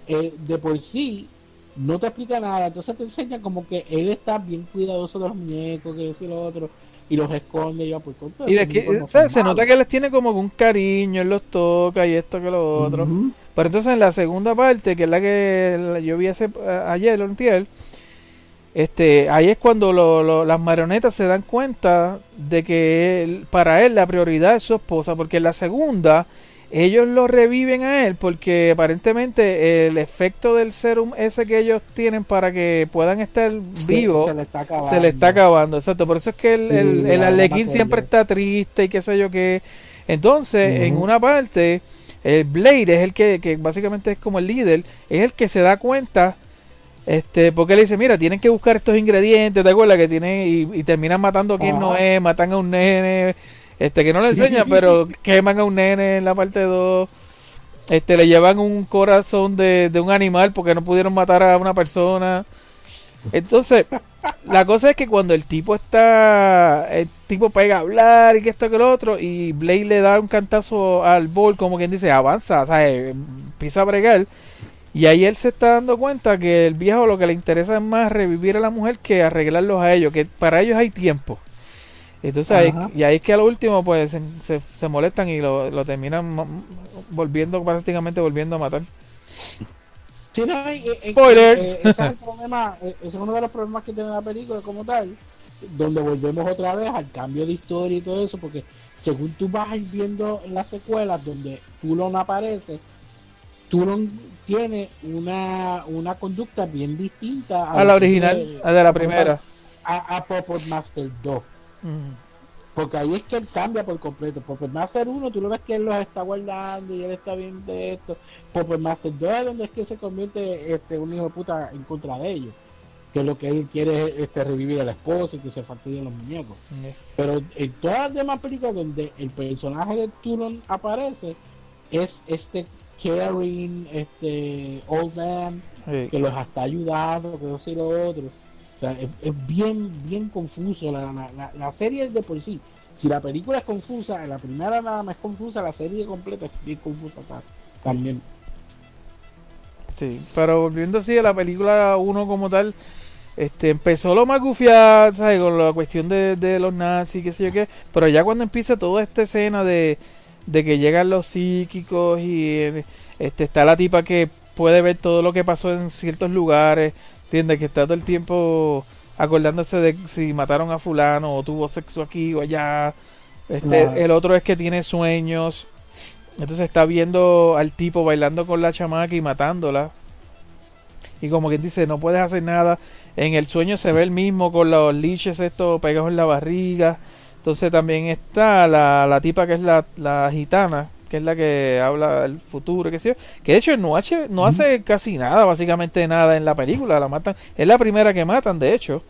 eh, de por sí no te explica nada, entonces te enseña como que él está bien cuidadoso de los muñecos, que eso y lo otro, y los esconde y ya pues contra, Y que, o sea, son se nota que les tiene como un cariño, él los toca y esto que lo otro. Pero entonces en la segunda parte, que es la que yo vi hace, a- ayer antier, este, ahí es cuando lo- lo- las marionetas se dan cuenta de que él- para él la prioridad es su esposa, porque en la segunda ellos lo reviven a él porque aparentemente el efecto del serum ese que ellos tienen para que puedan estar vivos se le está acabando. se le está acabando, exacto. Por eso es que el, Sí, el, el Arlequín siempre está triste y qué sé yo qué. Entonces, en una parte, el Blade es el que, que básicamente es como el líder, es el que se da cuenta, este, porque le dice, mira, tienen que buscar estos ingredientes, ¿te acuerdas? Que tienen, y, y terminan matando a quien no es, matan a un nene, este, que no le Sí. enseñan, pero queman a un nene en la parte 2. Este, le llevan un corazón de, de un animal porque no pudieron matar a una persona. Entonces, la cosa es que cuando el tipo está, el tipo pega a hablar y que esto que lo otro, y Blade le da un cantazo al bol, como quien dice, avanza, o sea, eh, empieza a bregar. Y ahí él se está dando cuenta que el viejo lo que le interesa es más revivir a la mujer que arreglarlos a ellos, que para ellos hay tiempo. Entonces, ahí, y ahí es que a lo último, pues se, se, se molestan y lo, lo terminan volviendo, prácticamente volviendo a matar. Sí, no, y- y- Spoiler. eh, ese es el problema, eh, ese es uno de los problemas que tiene la película como tal, donde volvemos otra vez al cambio de historia y todo eso, porque según tú vas viendo las secuelas donde Tulon aparece, Tulon tiene una, una conducta bien distinta A la original, tiene- a de la primera. a, a Puppet Master 2. Porque ahí es que él cambia por completo. Puppet Master 1, tú lo ves que él los está guardando y él está bien de esto. Puppet Master 2 es donde es que se convierte este, un hijo de puta en contra de ellos. Que lo que él quiere es este, revivir a la esposa y que se fastidien los muñecos. Pero en todas las demás películas donde el personaje de Tulon aparece, es este caring, este old man, Sí. que los está ayudando, que eso y lo otro. Es, bien, bien confuso la, la, la, la serie de por sí. Si la película es confusa, la primera nada más es confusa, la serie completa es bien confusa ta- también. Sí, pero volviendo así a la película 1 como tal, este empezó lo más gufiado, ¿sabes? Con la cuestión de, de los nazis, qué sé yo qué, pero ya cuando empieza toda esta escena de, de que llegan los psíquicos y eh, este está la tipa que puede ver todo lo que pasó en ciertos lugares, ¿entiendes? Que está todo el tiempo acordándose de si mataron a fulano o tuvo sexo aquí o allá. Este, el otro es que tiene sueños. Entonces está viendo al tipo bailando con la chamaca y matándola. Y como quien dice, no puedes hacer nada. En el sueño se ve el mismo con los liches estos pegados en la barriga. Entonces también está la, la tipa que es la, la gitana, que es la que habla del futuro, qué sé yo. Que de hecho no, hace, no hace casi nada, básicamente nada en la película. La matan. Es la primera que matan, de hecho.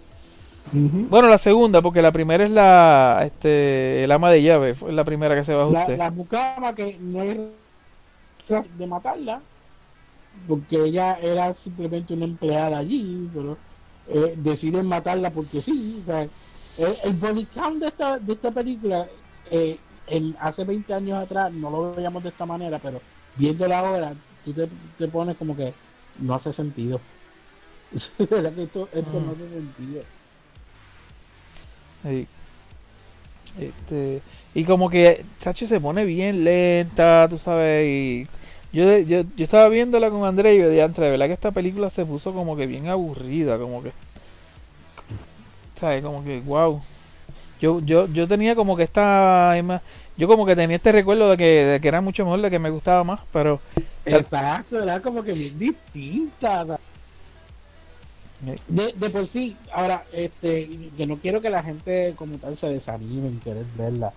Bueno, la segunda, porque la primera es la este el ama de llave, fue la primera que se va a La, usted. la mucama que no es de matarla, porque ella era simplemente una empleada allí, pero eh, deciden matarla porque sí. O sea, el, el body count de esta, de esta película, eh, en, hace 20 años atrás no lo veíamos de esta manera, pero viéndola ahora, tú te, te pones como que no hace sentido. De verdad que esto, esto no hace sentido. Sí. Este, y como que Sachi se pone bien lenta, tú sabes, y yo, yo, yo estaba viéndola con André y yo dije, de verdad que esta película se puso como que bien aburrida, como que, ¿sabes? Como que, wow. Yo, yo, yo tenía como que esta, yo como que tenía este recuerdo de que, de que era mucho mejor, de que me gustaba más, pero Exacto, era como que bien distinta. o sea. De, de por sí, ahora, este, que no quiero que la gente como tal se desanime en querer verla.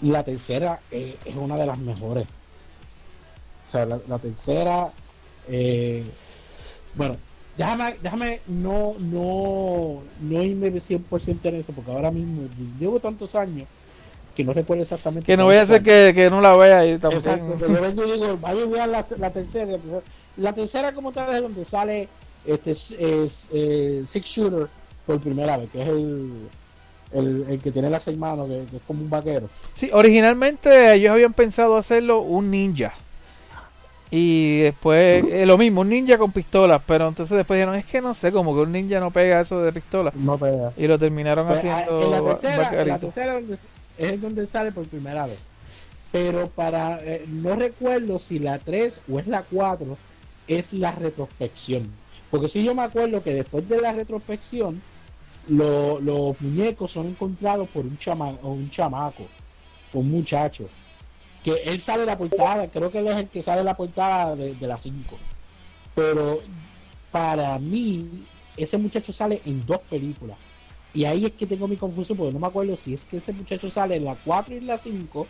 La tercera eh, es una de las mejores. O sea, la, la tercera, eh, bueno, déjame, déjame no, no, no irme 100% en eso, porque ahora mismo llevo tantos años que no recuerdo exactamente. Que no vaya a cuál. que, que no la vea y tampoco. Exacto, yo digo, vaya y vean la, tercera. La tercera, la tercera como tal es donde sale este es, es, eh, Six Shooter por primera vez, que es el, el, el que tiene las seis manos, que, que es como un vaquero. Sí, originalmente ellos habían pensado hacerlo un ninja. Y después eh, lo mismo, un ninja con pistolas, pero entonces después dijeron, es que no sé, como que un ninja no pega eso de pistola. No pega. Y lo terminaron Pues, haciendo en la tercera, en la vaquerito. tercera donde, es donde sale por primera vez. Pero para eh, no recuerdo si la 3 o es la 4 es la retrospección. Porque si yo me acuerdo que después de la retrospección lo- los muñecos son encontrados por un chama un chamaco, un muchacho. Que él sale la portada, creo que él es el que sale la portada de, de la 5. Pero para mí, ese muchacho sale en dos películas. Y ahí es que tengo mi confusión porque no me acuerdo si es que ese muchacho sale en la 4 y la 5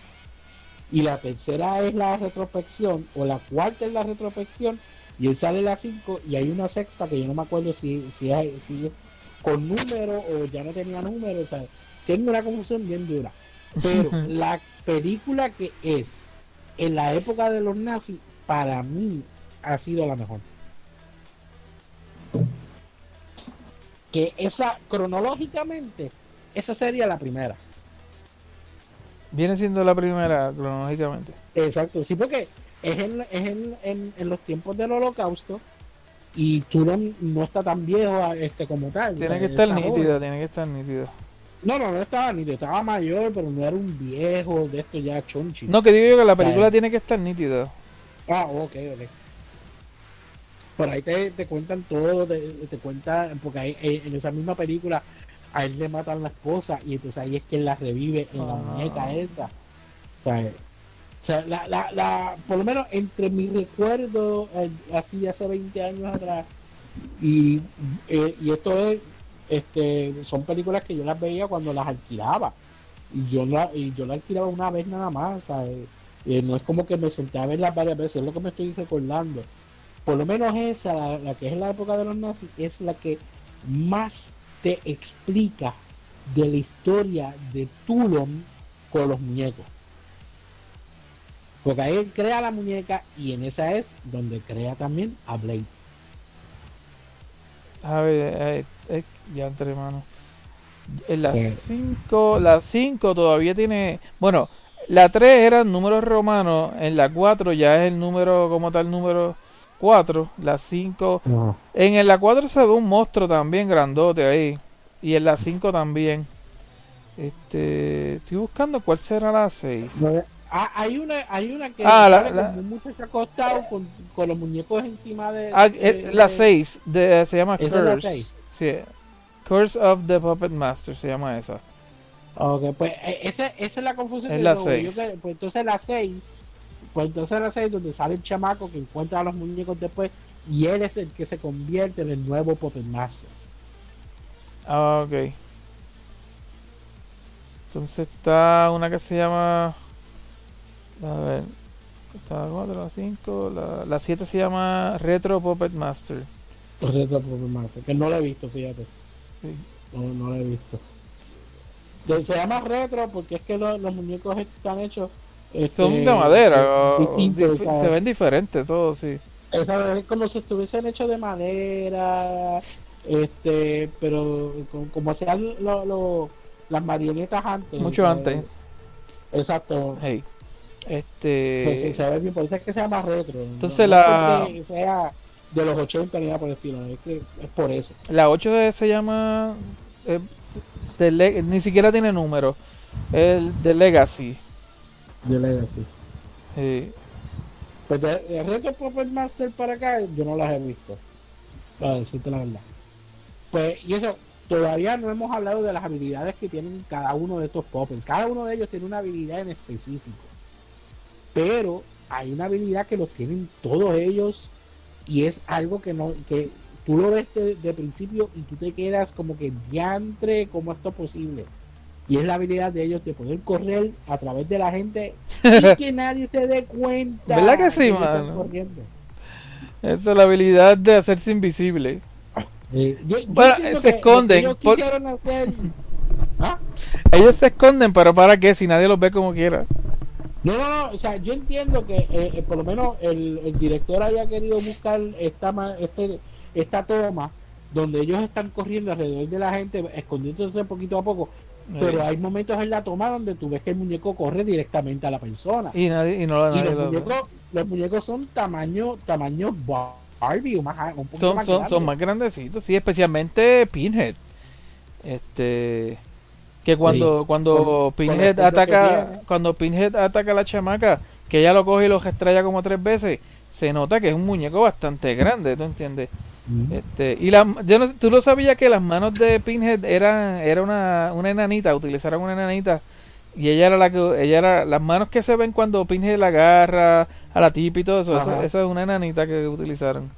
y la tercera es la retrospección o la cuarta es la retrospección y él sale en la 5 y hay una sexta que yo no me acuerdo si, si, si es con número o ya no tenía número. O sea, tengo una confusión bien dura. Pero la película que es en la época de los nazis para mí ha sido la mejor. Que esa cronológicamente, esa sería la primera. Viene siendo la primera cronológicamente. Exacto, sí, porque es en, es en, en- en los tiempos del holocausto y Turon no está tan viejo este como tal. o Tiene sea, que estar nítida, tiene que estar nítida. No, no, no estaba ni estaba mayor, pero no era un viejo de esto ya chonchi. No, que digo yo que la O sea, película tiene que estar nítida. Ah, ok, ok. Por ahí te, te cuentan todo, te, te cuentan, porque ahí, eh, en esa misma película a él le matan la esposa y entonces ahí es que él la revive en la Ah. muñeca esta. O sea, eh, o sea, la, la, la, por lo menos entre mi recuerdo, eh, así hace 20 años atrás, y, eh, y esto es, este, son películas que yo las veía cuando las alquilaba. Y yo la, y yo la alquilaba una vez nada más. Eh, no es como que me senté a verlas varias veces, es lo que me estoy recordando. Por lo menos esa, la, que es la época de los nazis, es la que más te explica de la historia de Tulon con los muñecos. Porque ahí él crea la muñeca y en esa es donde crea también a Blade. A ver, eh, eh, ya entre mano. En la Sí. 5, la 5 todavía tiene, bueno, la 3 eran números romanos, en la 4 ya es el número como tal número 4, la 5, en el- la 4 se ve un monstruo también grandote ahí y en la 5 también. Este, estoy buscando cuál será la 6. No, ah, hay una, hay una que Ah, la- la- como un muchacho acostado con, con los muñecos encima de. Ah, de- eh, la de- 6 de, se llama ¿Esa es la Curse. Sí. Curse of the Puppet Master se llama esa. Ok, pues eh, esa, esa es la confusión. Es que la yo- seis. yo que- pues entonces la 6, pues entonces la 6 donde sale el chamaco que encuentra a los muñecos después y él es el que se convierte en el nuevo Puppet Master. Ah, ok. Entonces está una que se llama. A ver. Está la 4, la 5. La, la 7 se llama Retro Puppet Master. Retro Puppet Master, que no lo he visto, fíjate. Sí. No, no lo he visto. Se llama retro porque es que lo- los muñecos están hechos. Son este, de madera. o- ¿sabes? se ven diferentes todos, sí. Esa es como si estuviesen hechos de madera, este, pero con- como hacían lo- lo- las marionetas antes. Mucho eh, antes. Exacto. Hey. Este. se- se ve bien, por eso es que se llama retro. Entonces no la- es sea de los 80 ni nada por el estilo, es que es por eso. La 8 de- se llama. eh, Le- ni siquiera tiene número. El de Legacy. De Legacy. Sí. Pues de, de Retro Puppet Master para acá, yo no las he visto. Para decirte la verdad. Pues, y eso, todavía no hemos hablado de las habilidades que tienen cada uno de estos puppets. Cada uno de ellos tiene una habilidad en específico. Pero hay una habilidad que los tienen todos ellos y es algo que no, que tú lo ves de, de principio y tú te quedas como que diantre, ¿cómo esto es posible? Y es la habilidad de ellos de poder correr a través de la gente y que nadie se dé cuenta. ¿Verdad que sí, están mano? Esa es la habilidad de hacerse invisible. Eh, yo- yo Bueno, entiendo se que esconden, lo que por- ellos quisieron hacer- ¿Ah? Ellos se esconden, pero ¿para qué? Si nadie los ve como quiera. No, no, no, o sea, yo entiendo que eh, eh, por lo menos el, el director haya querido buscar esta, este, esta toma donde ellos están corriendo alrededor de la gente, escondiéndose poquito a poco, pero hay momentos en la toma donde tú ves que el muñeco corre directamente a la persona. Y, nadie, y no Y nadie los muñecos, los muñecos son tamaño, tamaño Barbie, o más, un poquito son, más son, son más grandecitos, sí, especialmente Pinhead. Este que cuando Sí. cuando Con- Pinhead ataca cuando Pinhead ataca a la chamaca, que ella lo coge y lo estrella como tres veces, se nota que es un muñeco bastante grande, ¿tú entiendes? Ujú. Este, y la, yo no, tú lo sabías que las manos de Pinhead eran era una, una enanita, utilizaron una enanita y ella era la que ella era las manos que se ven cuando Pinhead la agarra a la tipa y todo eso, esa, es una enanita que utilizaron.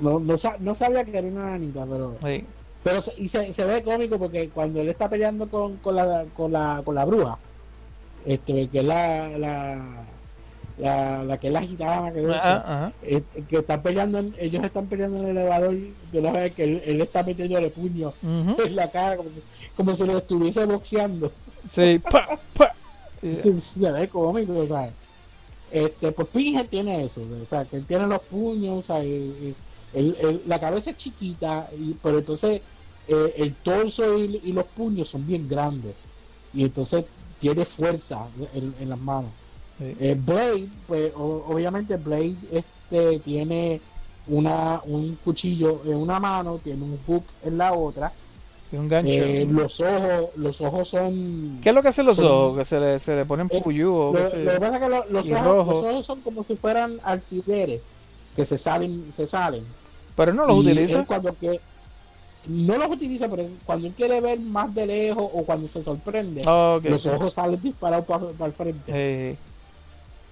No, no, no sabía que era una anita, pero Sí. Pero se, y se, se ve cómico porque cuando él está peleando con, con, la, con, la, con la bruja, este, que es la, la, la, la que es la gitana, que, que están peleando, ellos están peleando en el elevador, yo lo veo que él, él está metiéndole puño en la cara, como, si- como si lo estuviese boxeando. Sí, pa, pa. Se, se ve cómico, sea. Este, pues Pinhead tiene eso, o sea, que él tiene los puños, o sea, y- y el- el- la cabeza es chiquita, y- pero entonces eh, el torso y, y los puños son bien grandes, y entonces tiene fuerza en, en las manos. Sí. Eh, Blade, pues o- obviamente Blade este, tiene una, un cuchillo en una mano, tiene un hook en la otra, un gancho. eh, los ojos, los ojos son ¿Qué es lo que hacen los son- ojos? Que se le, se le ponen puyú o Lo, que pasa es que lo- los, ojos, los ojos son como si fueran alfileres que se salen, se salen. Pero no los Y utiliza. cuando que no los utiliza, pero cuando él quiere ver más de lejos o cuando se sorprende, Ah, los ojos salen disparados para el frente.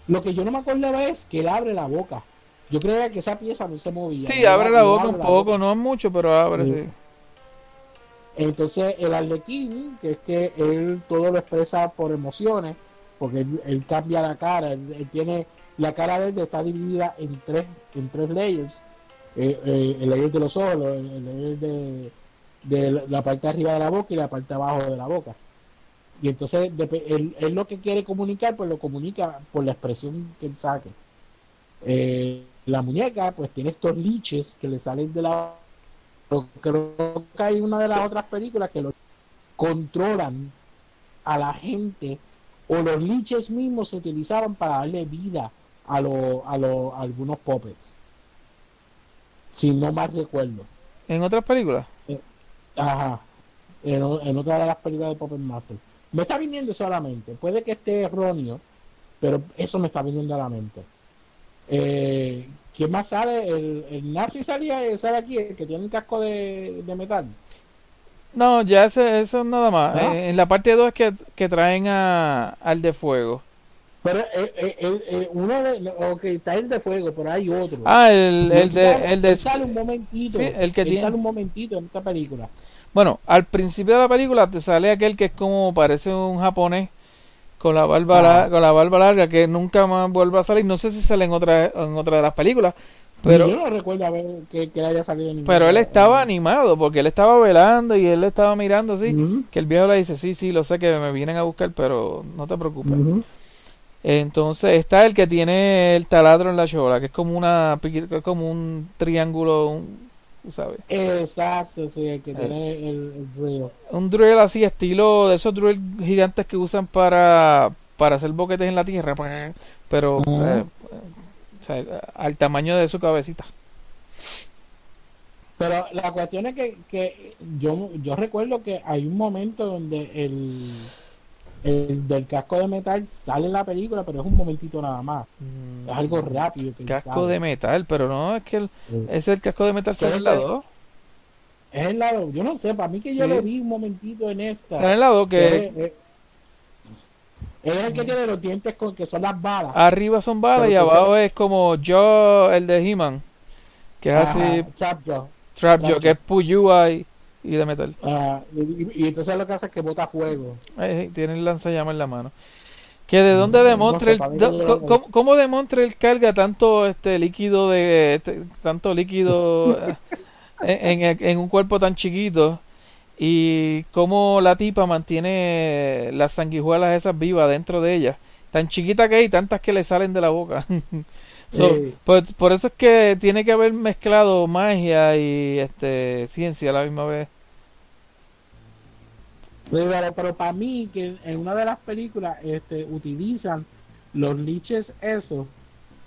Lo que yo no me acordaba es que él abre la boca. Yo creía que esa pieza no se movía. sí, abre la boca abre un poco, boca. no mucho, pero abre, Sí. sí. Entonces el arlequín, que es que él todo lo expresa por emociones, porque él, él cambia la cara, él, él tiene la cara de él está dividida en tres, en tres layers, Eh, eh, el layer de los ojos, el, el layer de, la- parte de arriba de la boca y la parte de abajo de la boca. Y entonces él, lo que quiere comunicar, pues lo comunica por la expresión que él saque. Eh, la muñeca, pues tiene estos liches que le salen de la creo que hay una de las otras películas que lo controlan a la gente o los liches mismos se utilizaban para darle vida a, lo- a, lo- a algunos puppets si no más recuerdo En otras películas. ajá en, en otra de las películas de Puppet Master me está viniendo solamente puede que esté erróneo pero eso me está viniendo a la mente eh, ¿quién más sale? el, el nazi salía sale aquí el que tiene el casco de, de metal No, ya ese, eso es nada más. ¿No? Eh, en la parte 2 es que, que traen a, al de fuego. Pero eh, eh, eh, uno de, ok, está el de fuego, pero hay otro. Ah, el, el de... sale, El de sale un momentito. Sí, el que tiene- sale un momentito en esta película. Bueno, al principio de la película te sale aquel que es como parece un japonés con la barba la- con la barba larga que nunca más vuelve a salir. No sé si sale en otra en otra de las películas, pero yo no recuerdo haber que, que haya salido pero él estaba animado porque él estaba velando y él estaba mirando así. Que el viejo le dice, sí, sí, lo sé que me vienen a buscar, pero no te preocupes. Entonces está el que tiene el taladro en la chola, que es como una es como un triángulo, un- ¿sabes? Exacto, sí, el que Eh. tiene el, el drill. Un drill así, estilo de esos drill gigantes que usan para, para hacer boquetes en la tierra, pa- pero o sea, o sea, al tamaño de su cabecita. Pero la cuestión es que, que yo, yo recuerdo que hay un momento donde el, el del casco de metal sale en la película, pero es un momentito nada más. Es algo rápido. Que Mm, Casco de metal, pero no, es que el, Sí. es el casco de metal sale en la 2. Es el lado, yo no sé, para mí que yo lo vi un momentito en esta. Sale en la 2 que Es, es- es el que tiene los dientes con que son las balas. arriba son balas Pero y abajo es como yo, el de He-Man, que es Ajá, así, Trapjaw. Trapjaw, que es Puyua y, de metal. Ah, y, y entonces lo que hace es que bota fuego. Eh, tiene el lanzallamas en la mano. Que de dónde Mm, no sé, el, cómo, cómo demontre el carga tanto este líquido de este, tanto líquido eh, en, en- en un cuerpo tan chiquito y cómo la tipa mantiene las sanguijuelas esas vivas dentro de ella. Tan chiquita que hay, tantas que le salen de la boca. So, pues, por eso es que tiene que haber mezclado magia y este ciencia a la misma vez. Pero, para mí, que en una de las películas este, utilizan los liches esos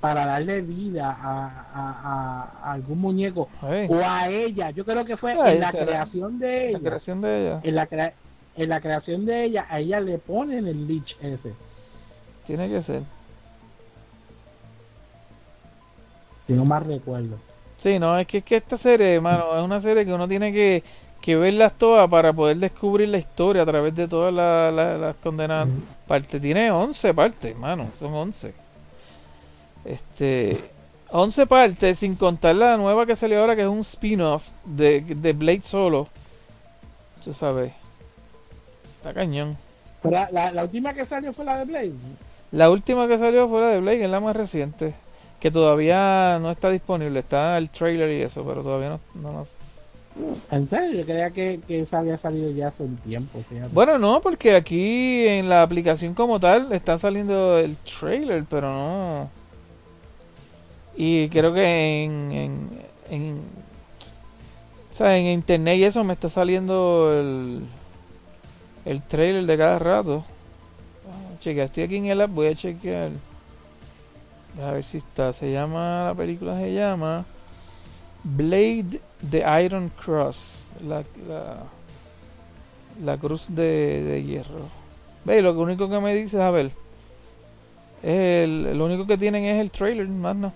para darle vida a, a- a- a algún muñeco o a ella. Yo creo que fue en la creación de la ella. creación de ella. En la, crea- en la creación de ella, a ella le ponen el lich ese. Tiene que ser. Si no más recuerdo. Sí, no, es que, es que esta serie, hermano, es una serie que uno tiene que, que verlas todas para poder descubrir la historia a través de todas la- la- las condenadas partes. Tiene 11 partes, hermano, son 11. Este, 11 partes, sin contar la nueva que salió ahora, que es un spin-off de, de Blade solo. Tú sabes. Está cañón. Pero la, la- la última que salió fue la de Blade. La última que salió fue la de Blade, que es la más reciente. Que todavía no está disponible. Está el trailer y eso, pero todavía no, no nos- En serio, yo creía que, que esa había salido ya hace un tiempo. fíjate. Bueno, no, porque aquí en la aplicación como tal está saliendo el trailer, pero no. Y creo que en, en, en, o sea, en internet y eso me está saliendo el, el trailer de cada rato. Ah, Chequea, estoy aquí en el app, voy a chequear. A ver si está. Se llama, la película se llama Blade the Iron Cross. La, la, la cruz de, de hierro. Ve, lo único que me dice, a ver, es el, lo único que tienen es el trailer, más no.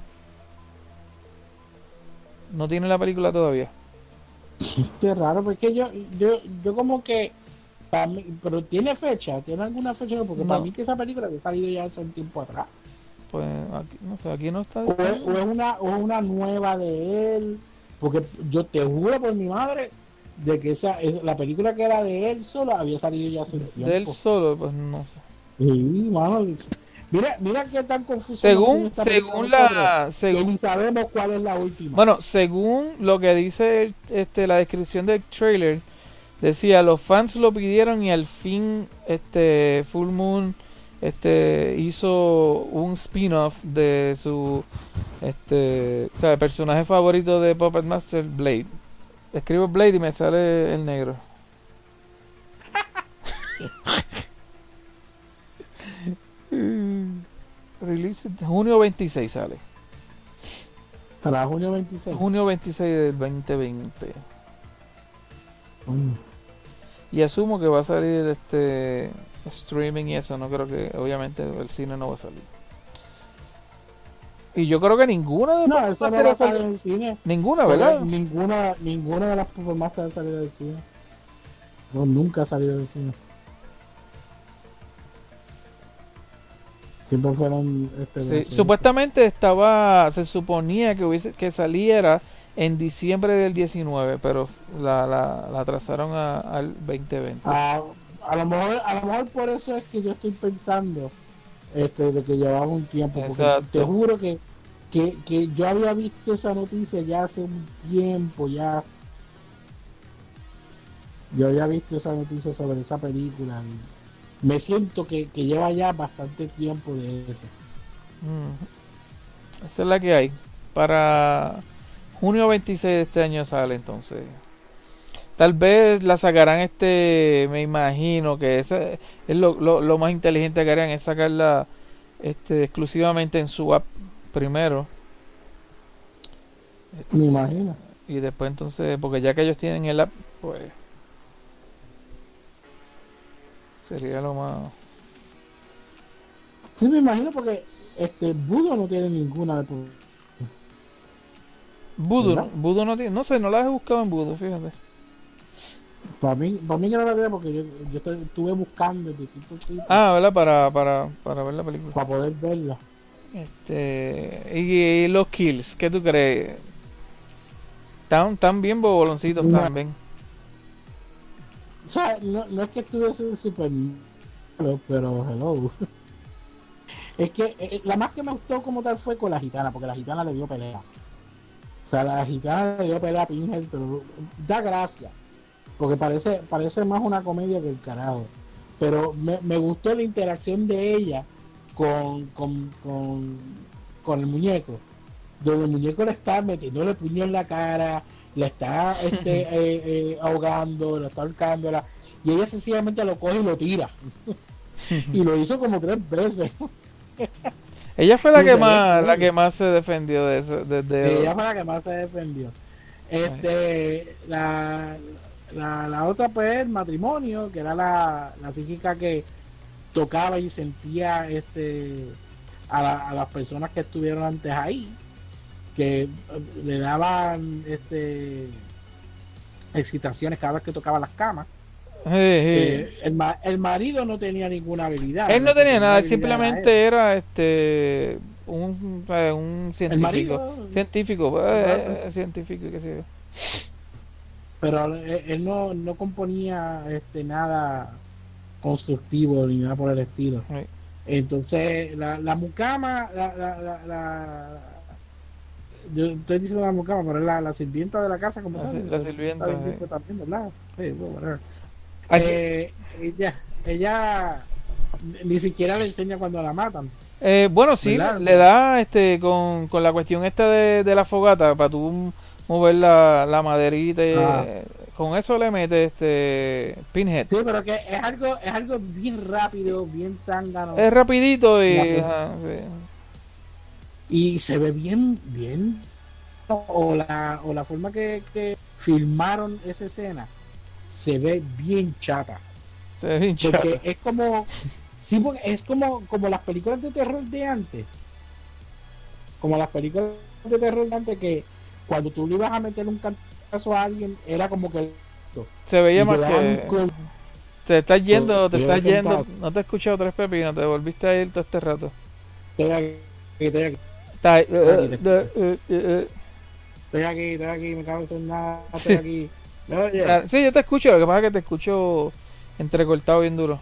No tiene la película todavía. Qué raro, porque yo, yo, yo como que, para mí, pero tiene fecha, tiene alguna fecha, porque No. para mí que esa película había salido ya hace un tiempo atrás. Pues aquí, no sé, aquí no está. O es, o es una, o es una nueva de él, porque yo te juro por mi madre de que esa, es, la película que era de él solo había salido ya hace tiempo. De él solo, pues no sé. Sí, mano. Mira, mira qué tan confuso. Según, según la, que según, ni sabemos cuál es la última. Bueno, según lo que dice este, la descripción del trailer, decía los fans lo pidieron y al fin este Full Moon este hizo un spin-off de su este o sea, el personaje favorito de Puppet Master Blade. Escribo Blade y me sale el negro. Release junio 26 sale. Para junio 26. Junio 26 del 2020. Mm. Y asumo que va a salir este streaming y eso. No creo que, obviamente, el cine no va a salir. Y yo creo que ninguna de No, las eso no va a salir en el cine. Ninguna, ¿verdad? Ninguna, ninguna de las performances ha salido del cine. No, nunca ha salido del cine. Siempre fueron este, Sí, supuestamente estaba, se suponía que hubiese que saliera en diciembre del 19, pero la, la, la atrasaron a- al 2020. a, a lo mejor a lo mejor por eso es que yo estoy pensando este de que llevaba un tiempo porque Exacto. te juro que, que que yo había visto esa noticia ya hace un tiempo ya yo había visto esa noticia sobre esa película y me siento que, que lleva ya bastante tiempo de eso Mm. Esa es la que hay. Para junio 26 de este año sale entonces. Tal vez la sacarán este, me imagino que ese es lo, lo, lo más inteligente que harían es sacarla este, exclusivamente en su app primero me imagino y después entonces, porque ya que ellos tienen el app, pues sería lo más... sí me imagino porque este Budo no tiene ninguna de tu Voodoo, ¿Verdad? Voodoo no tiene, no sé, no la he buscado en Voodoo, fíjate. Para mí para mí que no la veo porque yo, yo estuve buscando distintos sitios Ah, ¿verdad? Para, para, para ver la película. para poder verla Este, y, y los kills, ¿qué tú crees? Están, tan bien boboloncitos No. también. O sea, no, no es que estuviese súper malo, pero hello. Es que eh, la más que me gustó como tal fue con la gitana, porque la gitana le dio pelea. O sea, la gitana le dio pelea a Pinhead, pero da gracia. Porque parece, parece más una comedia que el carajo. Pero me, me gustó la interacción de ella con, con, con, con el muñeco. Donde el muñeco le está metiéndole puño en la cara, le está este, eh, eh, ahogando, le está ahorcándola. Y ella sencillamente lo coge y lo tira. y lo hizo como tres veces. Ella fue la que más, la que más se defendió de eso, desde Ella fue la que más se defendió. Este, la, la, la otra pues el matrimonio, que era la, la psíquica que tocaba y sentía este a, la- a las personas que estuvieron antes ahí, que eh, le daban este excitaciones cada vez que tocaba las camas. Sí, sí. Que el, ma- el marido no tenía ninguna habilidad. Él no que tenía nada, simplemente era él. este un, eh, un científico. marido. Científico, eh, eh, científico, qué sé yo. Pero él, él no, no componía este nada constructivo ni nada por el estilo Sí. entonces la, la mucama la, la, la, la- yo estoy diciendo la mucama pero es la, la sirvienta de la casa como La tal, sirvienta, también, ¿verdad? Sí, bueno, Eh, ella ella ni siquiera le enseña cuando la matan Eh, bueno, sí, ¿Verdad? le da este con, con la cuestión esta de, de la fogata para tú mover la, la maderita. y, Ah. eh, con eso le mete este Pinhead. sí pero que es algo es algo bien rápido bien zángano Es rapidito y... La- ajá, sí. y se ve bien bien o la o la forma que, que filmaron esa escena se ve bien chata Se ve bien porque chato. es como sí porque es como como las películas de terror de antes como las películas de terror de antes que cuando tú le ibas a meter un cantazo a alguien era como que Se veía más te que... un Te estás yendo, te Yo estás yendo. No te he escuchado tres pepinos, te volviste a ir todo este rato. estoy aquí estoy aquí eh, te eh, eh, eh, estoy aquí estoy aquí me cago en nada estoy Sí. aquí eh. Ah, Sí, yo te escucho, lo que pasa es que te escucho entrecortado bien duro.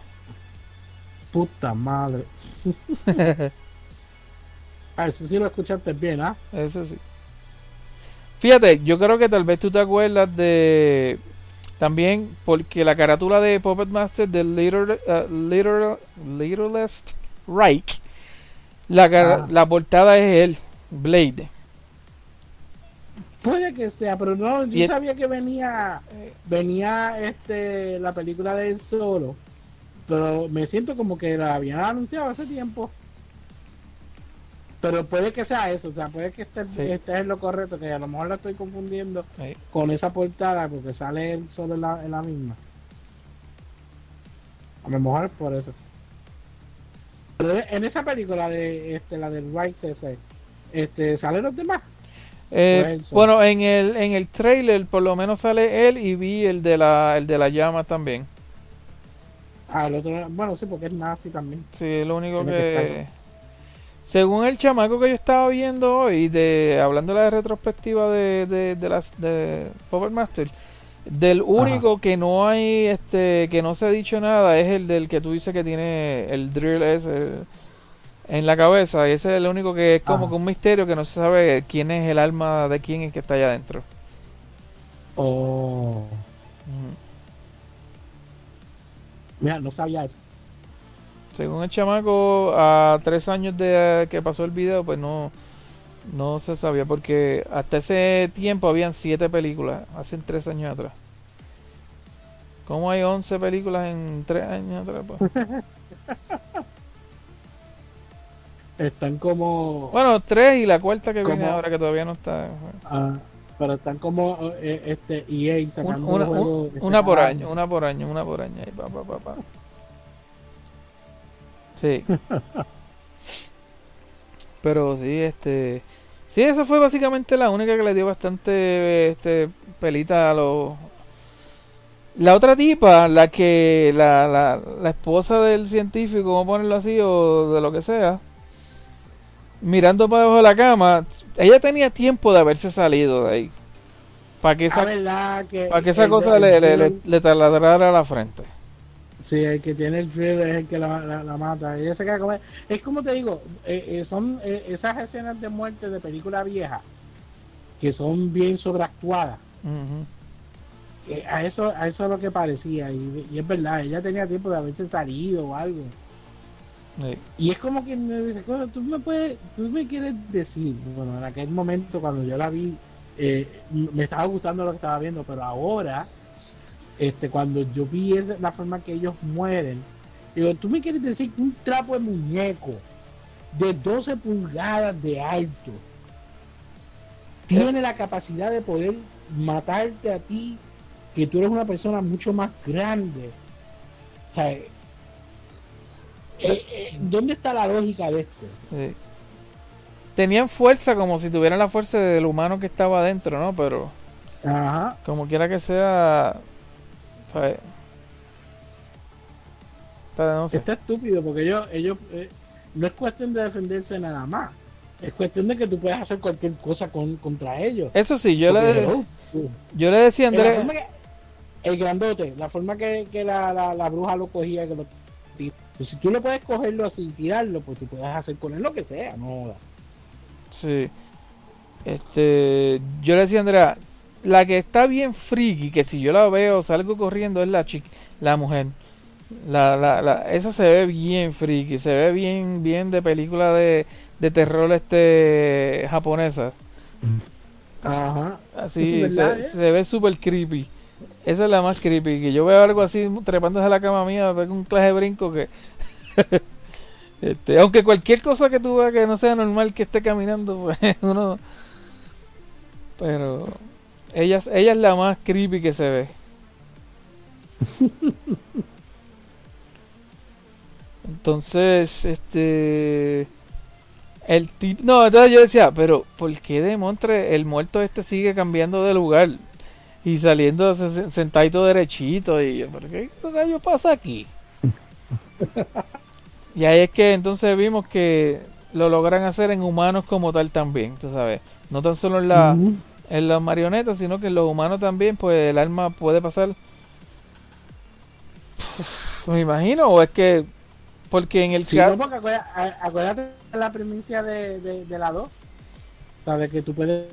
Puta madre. A eso sí lo escuchaste bien, ¿ah? Eso sí. Fíjate, yo creo que tal vez tú te acuerdas de también porque la carátula de Puppet Master de Little, uh, Little, Littlest Reich, la, Ah. la portada es él, Blade. Puede que sea, pero no, yo Y sabía que venía venía este la película de él solo. Pero me siento como que la habían anunciado hace tiempo. Pero puede que sea eso, o sea, puede que esté, Sí. esté en lo correcto, que a lo mejor la estoy confundiendo Sí. con esa portada porque sale él solo en la, en la misma. A lo mejor es por eso. Pero en esa película de este, la del White ese, este, ¿salen los demás? Eh, Pues bueno, en el, en el trailer por lo menos sale él y vi el de la, el de la llama también. Ah, el otro, bueno, sí, porque es nazi también. Sí, es lo único que... Según el chamaco que yo estaba viendo hoy, de hablando de la retrospectiva de, de, de las de Puppet Master, del único que no hay, este, que no se ha dicho nada es el del que tú dices que tiene el drill ese en la cabeza. Y ese es el único que es como Ajá. que un misterio que no se sabe quién es el alma de quién es que está allá adentro. Oh, mira, no sabía eso. Según el chamaco, a tres años de que pasó el video, pues no, no se sabía, porque hasta ese tiempo habían siete películas, hace tres años atrás. ¿Cómo hay 11 películas en tres años atrás? pues? Están como. Bueno, tres y la cuarta que viene ¿Cómo? ahora que todavía no está. ah, pero están como eh, este EA sacando una, un- este, una por año, una por año, una por año. ahí, pa, pa, pa, pa. Sí. Pero sí, este. Sí, esa fue básicamente la única que le dio bastante este, pelita a los. La otra tipa, la que. La, la, la esposa del científico, vamos a ponerlo así, o de lo que sea. Mirando para debajo de la cama, ella tenía tiempo de haberse salido de ahí. Para que Ah, esa, verdad que. para que esa cosa el le, le, le, le taladrara a la frente. Sí, el que tiene el drill es el que la, la- la mata. Ella se queda con él. Es como te digo, eh, eh, son eh, esas escenas de muerte de película vieja que son bien sobreactuadas. A eso a eso es lo que parecía y, y es verdad ella tenía tiempo de haberse salido o algo Sí. y es como que me dice "Coño, tú me puedes tú me quieres decir bueno en aquel momento cuando yo la vi eh, me estaba gustando lo que estaba viendo pero ahora este cuando yo vi esa- la forma que ellos mueren digo tú me quieres decir que un trapo de muñeco de 12 pulgadas de alto tiene la capacidad de poder matarte a ti que tú eres una persona mucho más grande o sea eh, eh, ¿dónde está la lógica de esto? Sí. Tenían fuerza como si tuvieran la fuerza del humano que estaba adentro, ¿no? Pero Ajá. como quiera que sea, ¿sabes? Está- No sé. Está estúpido porque ellos, ellos eh, no es cuestión de defenderse nada más. Es cuestión de que tú puedas hacer cualquier cosa con, contra ellos. Eso sí, yo Porque, le, yo le decía a Andrés, el grandote, la forma que, que la, la, la bruja lo cogía, que lo. Pues si tú lo puedes cogerlo así y tirarlo, pues tú puedes hacer con él lo que sea, no sí, este, yo le decía a Andrea, la que está bien friki, que si yo la veo salgo corriendo es la chica, la mujer. La, la, la, esa se ve bien friki, se ve bien, bien de película de, de terror este japonesa. Ajá. Así, ¿Verdad, se, eh? se ve súper creepy. Esa es la más creepy. Que yo veo algo así trepándose a la cama mía, un clase de brinco que. este, aunque cualquier cosa que tú veas que no sea normal que esté caminando, pues uno. Pero. Ella, ella es la más creepy que se ve. Entonces, este. El tipo. No, entonces yo decía, pero ¿por qué demontre el muerto este sigue cambiando de lugar? Y saliendo se- se- sentadito derechito. Y yo, ¿pero qué rayo pasa aquí? y ahí es que entonces vimos que lo logran hacer en humanos como tal también, tú sabes. No tan solo en, la. En las marionetas, sino que en los humanos también, pues el alma puede pasar. Me imagino, o es que. Porque en el Sí, no, caso. porque acuérdate, acuérdate de la primicia de, de, de la 2. Sabes que tú puedes.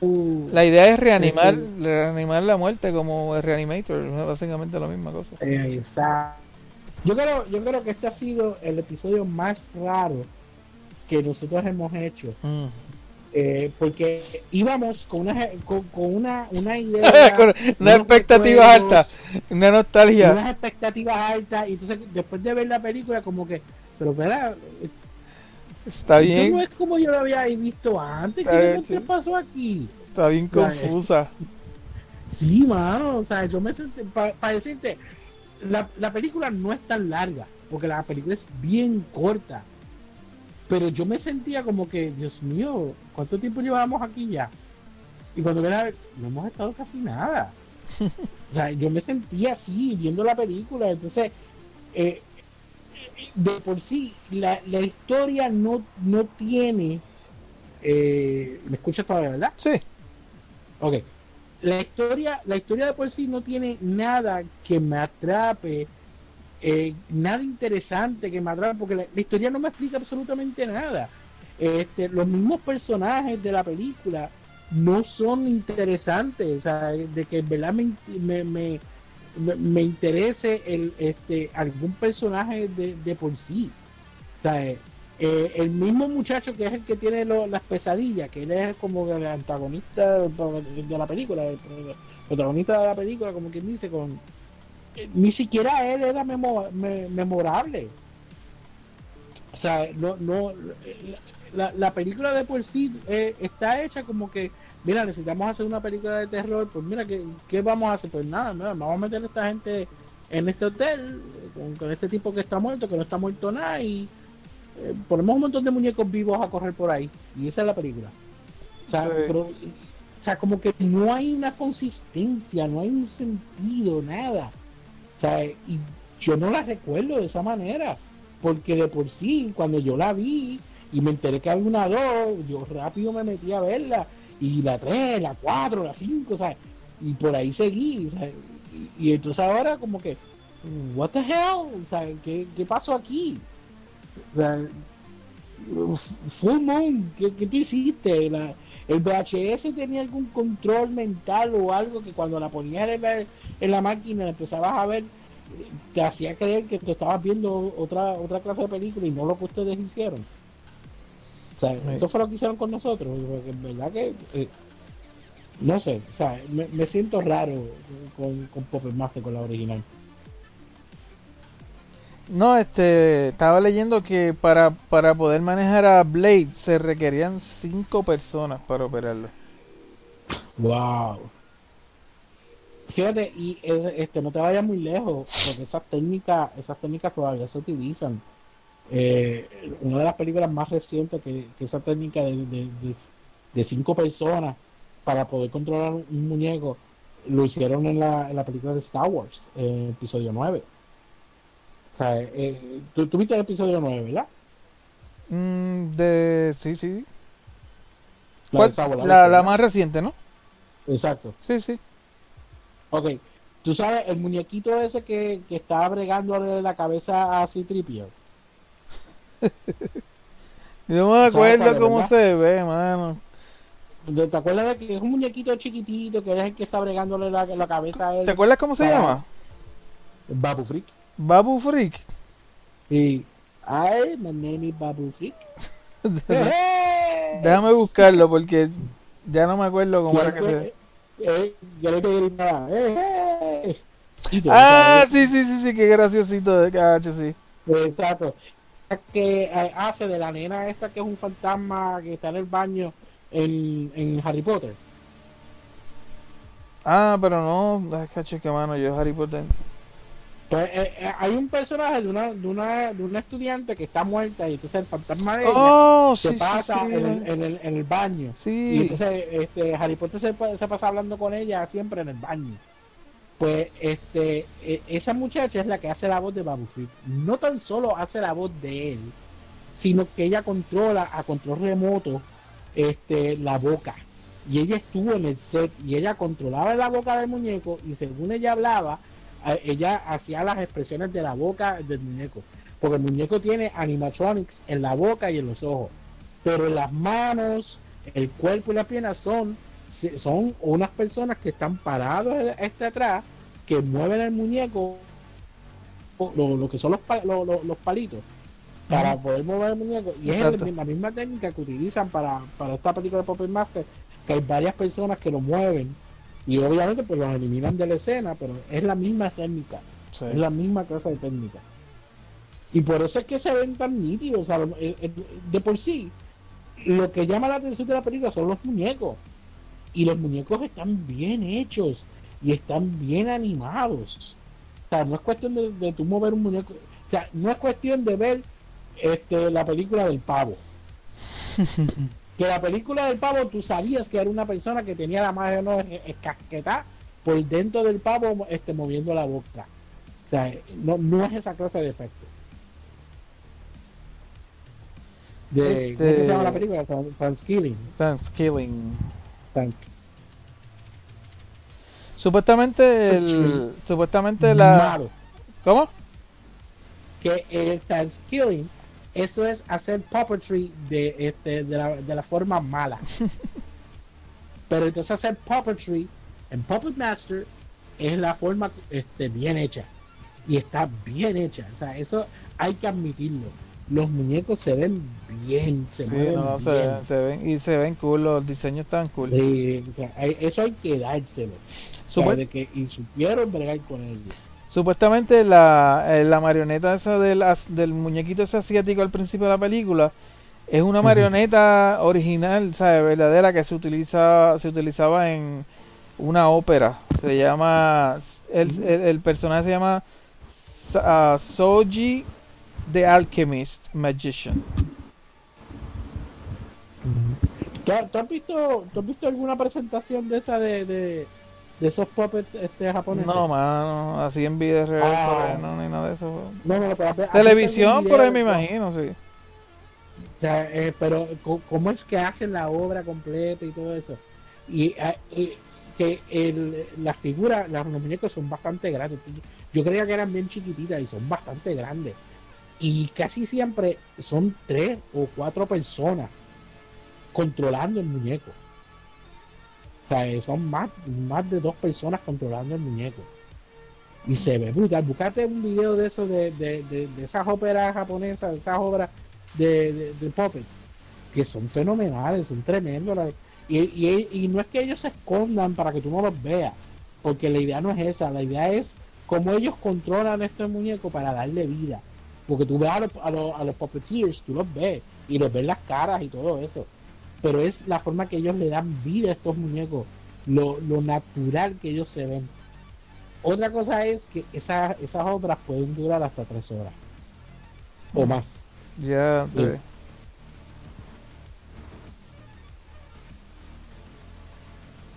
tú- La idea es reanimar, Este- reanimar la muerte como el Reanimator, básicamente la misma cosa. Eh, Exacto. Yo creo, yo creo que este ha sido el episodio más raro que nosotros hemos hecho. Mm. Eh, porque íbamos con una, con, con una, una idea. Con una expectativa alta, una nostalgia. Unas expectativas altas. Y entonces, después de ver la película, como que. Pero, espera, Está esto no bien, es como yo lo había visto antes. ¿Qué bien, pasó aquí? está bien o sea, confusa. Sí, mano, o sea, yo me sentí, para decirte, la, la película no es tan larga, porque la película es bien corta, pero yo me sentía como que, Dios mío, ¿cuánto tiempo llevamos aquí ya? Y cuando ven a ver, no hemos estado casi nada. o sea, yo me sentía así, viendo la película, entonces, eh, de por sí, la, la historia no, no tiene... eh, ¿Me escuchas todavía, verdad? Sí, Ok. La historia, la historia de por sí no tiene nada que me atrape, eh, nada interesante que atrape, porque la, historia no me explica absolutamente nada. Este, los mismos personajes de la película no son interesantes, o sea, de que en verdad me, me, me, me- interese el, este, algún personaje de, por sí. Eh, eh, el mismo muchacho que es el que tiene lo- las pesadillas, que él es como el antagonista de la película, el protagonista de la película, como quien dice, con ni siquiera él era memo- me- memorable. O sea, no, no, la, la película de por sí eh, está hecha como que, mira, necesitamos hacer una película de terror, pues mira, ¿qué, qué vamos a hacer? Pues nada, mira, vamos a meter a esta gente en este hotel, con, con este tipo que está muerto, que no está muerto nada, y eh, ponemos un montón de muñecos vivos a correr por ahí. Y esa es la película. O sea, Sí. pero, o sea, como que no hay una consistencia, no hay un sentido, nada. Y yo no la recuerdo de esa manera. Porque de por sí, cuando yo la vi y me enteré que había una dos, yo rápido me metí a verla. Y la tres, la cuatro, la cinco, o sea, y por ahí seguí. sea, y, y entonces ahora como que, what the hell? Sea, ¿qué, qué pasó aquí? O sea, Full Moon, ¿qué, qué tú hiciste? El VHS tenía algún control mental o algo que cuando la ponías en la, en la máquina empezabas a ver, te hacía creer que tú estabas viendo otra otra clase de película y no lo que ustedes hicieron. O sea, Sí. eso fue lo que hicieron con nosotros. Porque en verdad que, eh, no sé, o sea, me, me siento raro con, con Puppet Master, con la original. No, este, estaba leyendo que para, para poder manejar a Blade se requerían cinco personas para operarlo. Wow. Fíjate, y es- este no te vayas muy lejos, porque esas técnicas, esas técnicas todavía se utilizan. Eh, una de las películas más recientes que, que esa técnica de, de- de- de cinco personas para poder controlar un muñeco lo hicieron en la, en la película de Star Wars, eh, episodio 9. O sea, eh, tú, tú viste el episodio 9, ¿verdad? Mm, de, sí, sí. La ¿Cuál? Wars, La, más reciente, ¿no? Exacto. Sí, sí. Ok, tú sabes, el muñequito ese que, que estaba bregándole la cabeza a Citripio. Yo me ¿Sabes acuerdo cuál cómo verdad? se ve, mano. ¿Te acuerdas de que es un muñequito chiquitito que es el que está bregándole la, la cabeza a él? ¿Te acuerdas cómo se Para- llama? Babu Freak. Babu Freak. Ay, my name is Babu Freak. Déjame buscarlo porque ya no me acuerdo cómo era que se... Eh, yo le gritaba, eh, eh. Tú, Ah, sí, sí, sí, sí, qué graciosito de cacho, sí. Exacto. Que eh, hace de la nena esta que es un fantasma que está en el baño en, en Harry Potter. Ah, pero no, cacho, que mano, yo Harry Potter. Pues eh, eh, hay un personaje de una, de una de una estudiante que está muerta y entonces el fantasma de ella Oh, se sí, pasa sí. en, el, en, el, en el baño. Y entonces este, Harry Potter se, pa- se pasa hablando con ella siempre en el baño. Pues este, e- esa muchacha es la que hace la voz de Babu Frick. No tan solo hace la voz de él, sino que ella controla a control remoto este, la boca. Y ella estuvo en el set y ella controlaba la boca del muñeco y según ella hablaba, ella hacía las expresiones de la boca del muñeco. Porque el muñeco tiene animatronics en la boca y en los ojos. Pero en las manos, el cuerpo y las piernas son, son unas personas que están parados este atrás, que mueven el muñeco, lo, lo que son los, lo- lo- los palitos, para poder mover el muñeco. Y Exacto. es la misma técnica que utilizan para, para esta película de Puppet Master, que hay varias personas que lo mueven y obviamente pues los eliminan de la escena, pero es la misma técnica. sí. Es la misma clase de técnica. Y por eso es que se ven tan nítidos. o sea, lo- el- el- de por sí, lo que llama la atención de la película son los muñecos. Y los muñecos están bien hechos y están bien animados. O sea, no es cuestión de, de tú mover un muñeco. O sea, no es cuestión de ver este, la película del pavo. que la película del pavo tú sabías que era una persona que tenía la mano escasquetada por dentro del pavo este, moviendo la boca. O sea, no, no es esa clase de efecto. De, Este- ¿Cómo se llama la película? Tran- Transkilling. Thanksgiving. Tran- Supuestamente el, supuestamente la Malo. ¿Cómo? Que el Thanksgiving, eso es hacer puppetry de, este, de, la, de la forma mala. Pero entonces hacer puppetry en Puppet Master es la forma este, bien hecha. Y está bien hecha. O sea, eso hay que admitirlo. Los muñecos se ven bien, se Sí, mueven no, bien. ven- se ven y se ven cool, los diseños están cool. Sí, o sea, hay- eso hay que dárselo. O sea, Supu- de que, y supieron bregar con ellos. Supuestamente la, eh, la marioneta esa del, del muñequito ese asiático al principio de la película es una marioneta original, ¿sabes? Verdadera que se utiliza se utilizaba en una ópera. Se llama el, el, el personaje se llama Sa- ah, Soji the Alchemist Magician. ¿Tú, has- tú has visto, tú has visto alguna presentación de esa de, de, de esos puppets este, japoneses? No, mano, así en video real, Ah. no, ni nada de eso. no, no, pero Televisión, por ahí me imagino, sí. O sea, eh, pero ¿cómo es que hacen la obra completa y todo eso? Y, ah, que el, las figuras, los muñecos son bastante grandes. Yo creía que eran bien chiquititas y son bastante grandes. y casi siempre son tres o cuatro personas controlando el muñeco. Son más, más de dos personas controlando el muñeco. Y se ve brutal. Buscate un video de eso, de, de, de, esas óperas japonesas, de esas obras de, de, puppets, que son fenomenales, son tremendos. Y, y, y no es que ellos se escondan para que tú no los veas, porque la idea no es esa, la idea es cómo ellos controlan estos muñecos para darle vida. Porque tú ves a los, a los, a los puppeteers, tú los ves, y los ves las caras y todo eso. Pero es la forma que ellos le dan vida a estos muñecos, lo, lo natural que ellos se ven. Otra cosa es que esas, esas obras pueden durar hasta tres horas o más. Ya, Sí. te-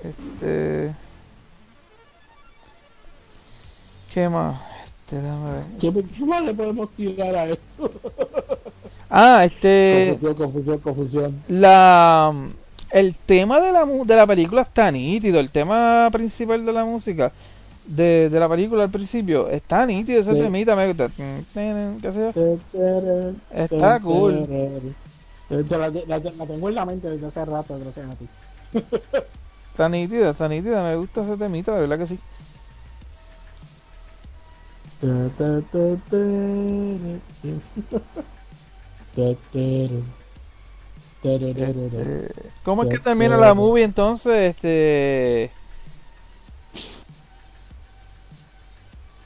Este. ¿Qué más? Este, ver. ¿Qué, qué más le podemos tirar a esto? Ah, este. confusión, confusión, confusión. La. El tema de la, mu- de la película está nítido. El tema principal de la música de, de la película al principio está nítido. Ese Sí. temita me gusta. ¿Qué sé yo? Está cool. La- la tengo en la mente desde hace rato, gracias a ti. Está nítida, está nítida. Me gusta ese temita, de verdad que sí. Este, ¿Cómo es que termina la movie entonces? Este.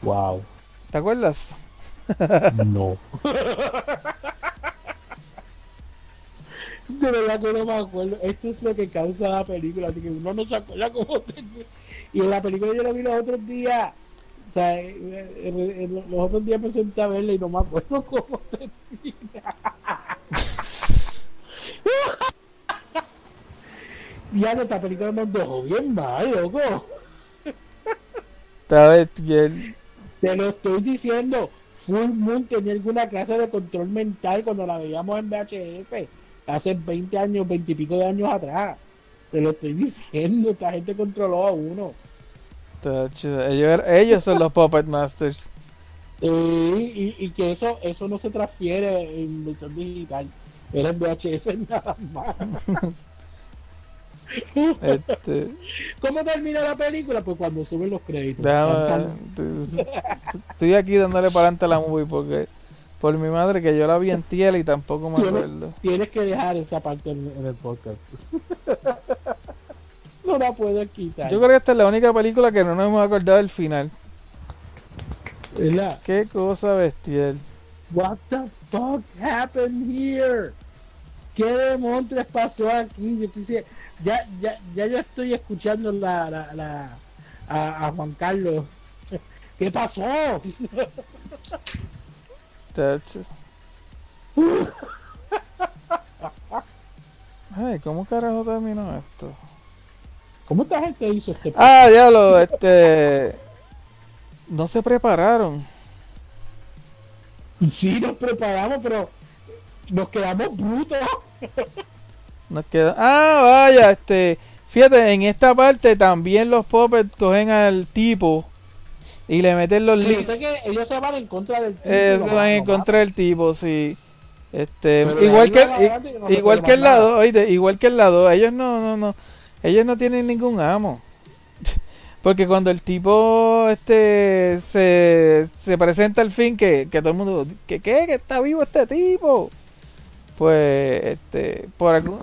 Wow, ¿Te acuerdas? no. De verdad que no me acuerdo. Esto es lo que causa la película, así que uno no se acuerda cómo termina. Y en la película yo la vi los otros días. O sea, eh, eh, eh, los otros días me senté a verla y no me acuerdo cómo termina. Diablo, esta película nos dejó bien mal, loco. Está bestial. Te lo estoy diciendo. Full Moon tenía alguna clase de control mental cuando la veíamos en VHS hace 20 años, 20 y pico de años atrás. Te lo estoy diciendo. Esta gente controló a uno. Ellos, ellos son los Puppet Masters. Y, y que eso eso no se transfiere en versión digital. Era en VHS nada más. Este, ¿Cómo termina la película? Pues cuando suben los créditos. déjame- estoy aquí dándole para adelante a la movie porque. Por mi madre que yo la vi en tiel y tampoco me Tienes, acuerdo. tienes que dejar esa parte en, en el podcast. No la puedo quitar. Yo creo que esta es la única película que no nos hemos acordado del final. ¿Verdad? Qué cosa bestial. What the fuck happened here? ¿Qué demonios pasó aquí? Yo quisiera, ya, ya, ya yo estoy escuchando la, la, la- a, a Juan Carlos. ¿Qué pasó? Ay, ¿cómo carajo terminó esto? ¿Cómo esta gente hizo este? Ah, diablo, este. No se prepararon. Sí, nos preparamos, pero nos quedamos brutos. Nos queda. Ah, vaya, este. Fíjate, en esta parte también los puppets cogen al tipo y le meten los Sí, leads. que ellos se van en contra del tipo. Eh, se van en contra del tipo, sí. Este, Pero igual que igual que el lado, oíste, igual que el lado, ellos no, no, no, ellos no tienen ningún amo. Porque cuando el tipo este se, se presenta al fin que, que todo el mundo que qué que está vivo este tipo. Pues este por algún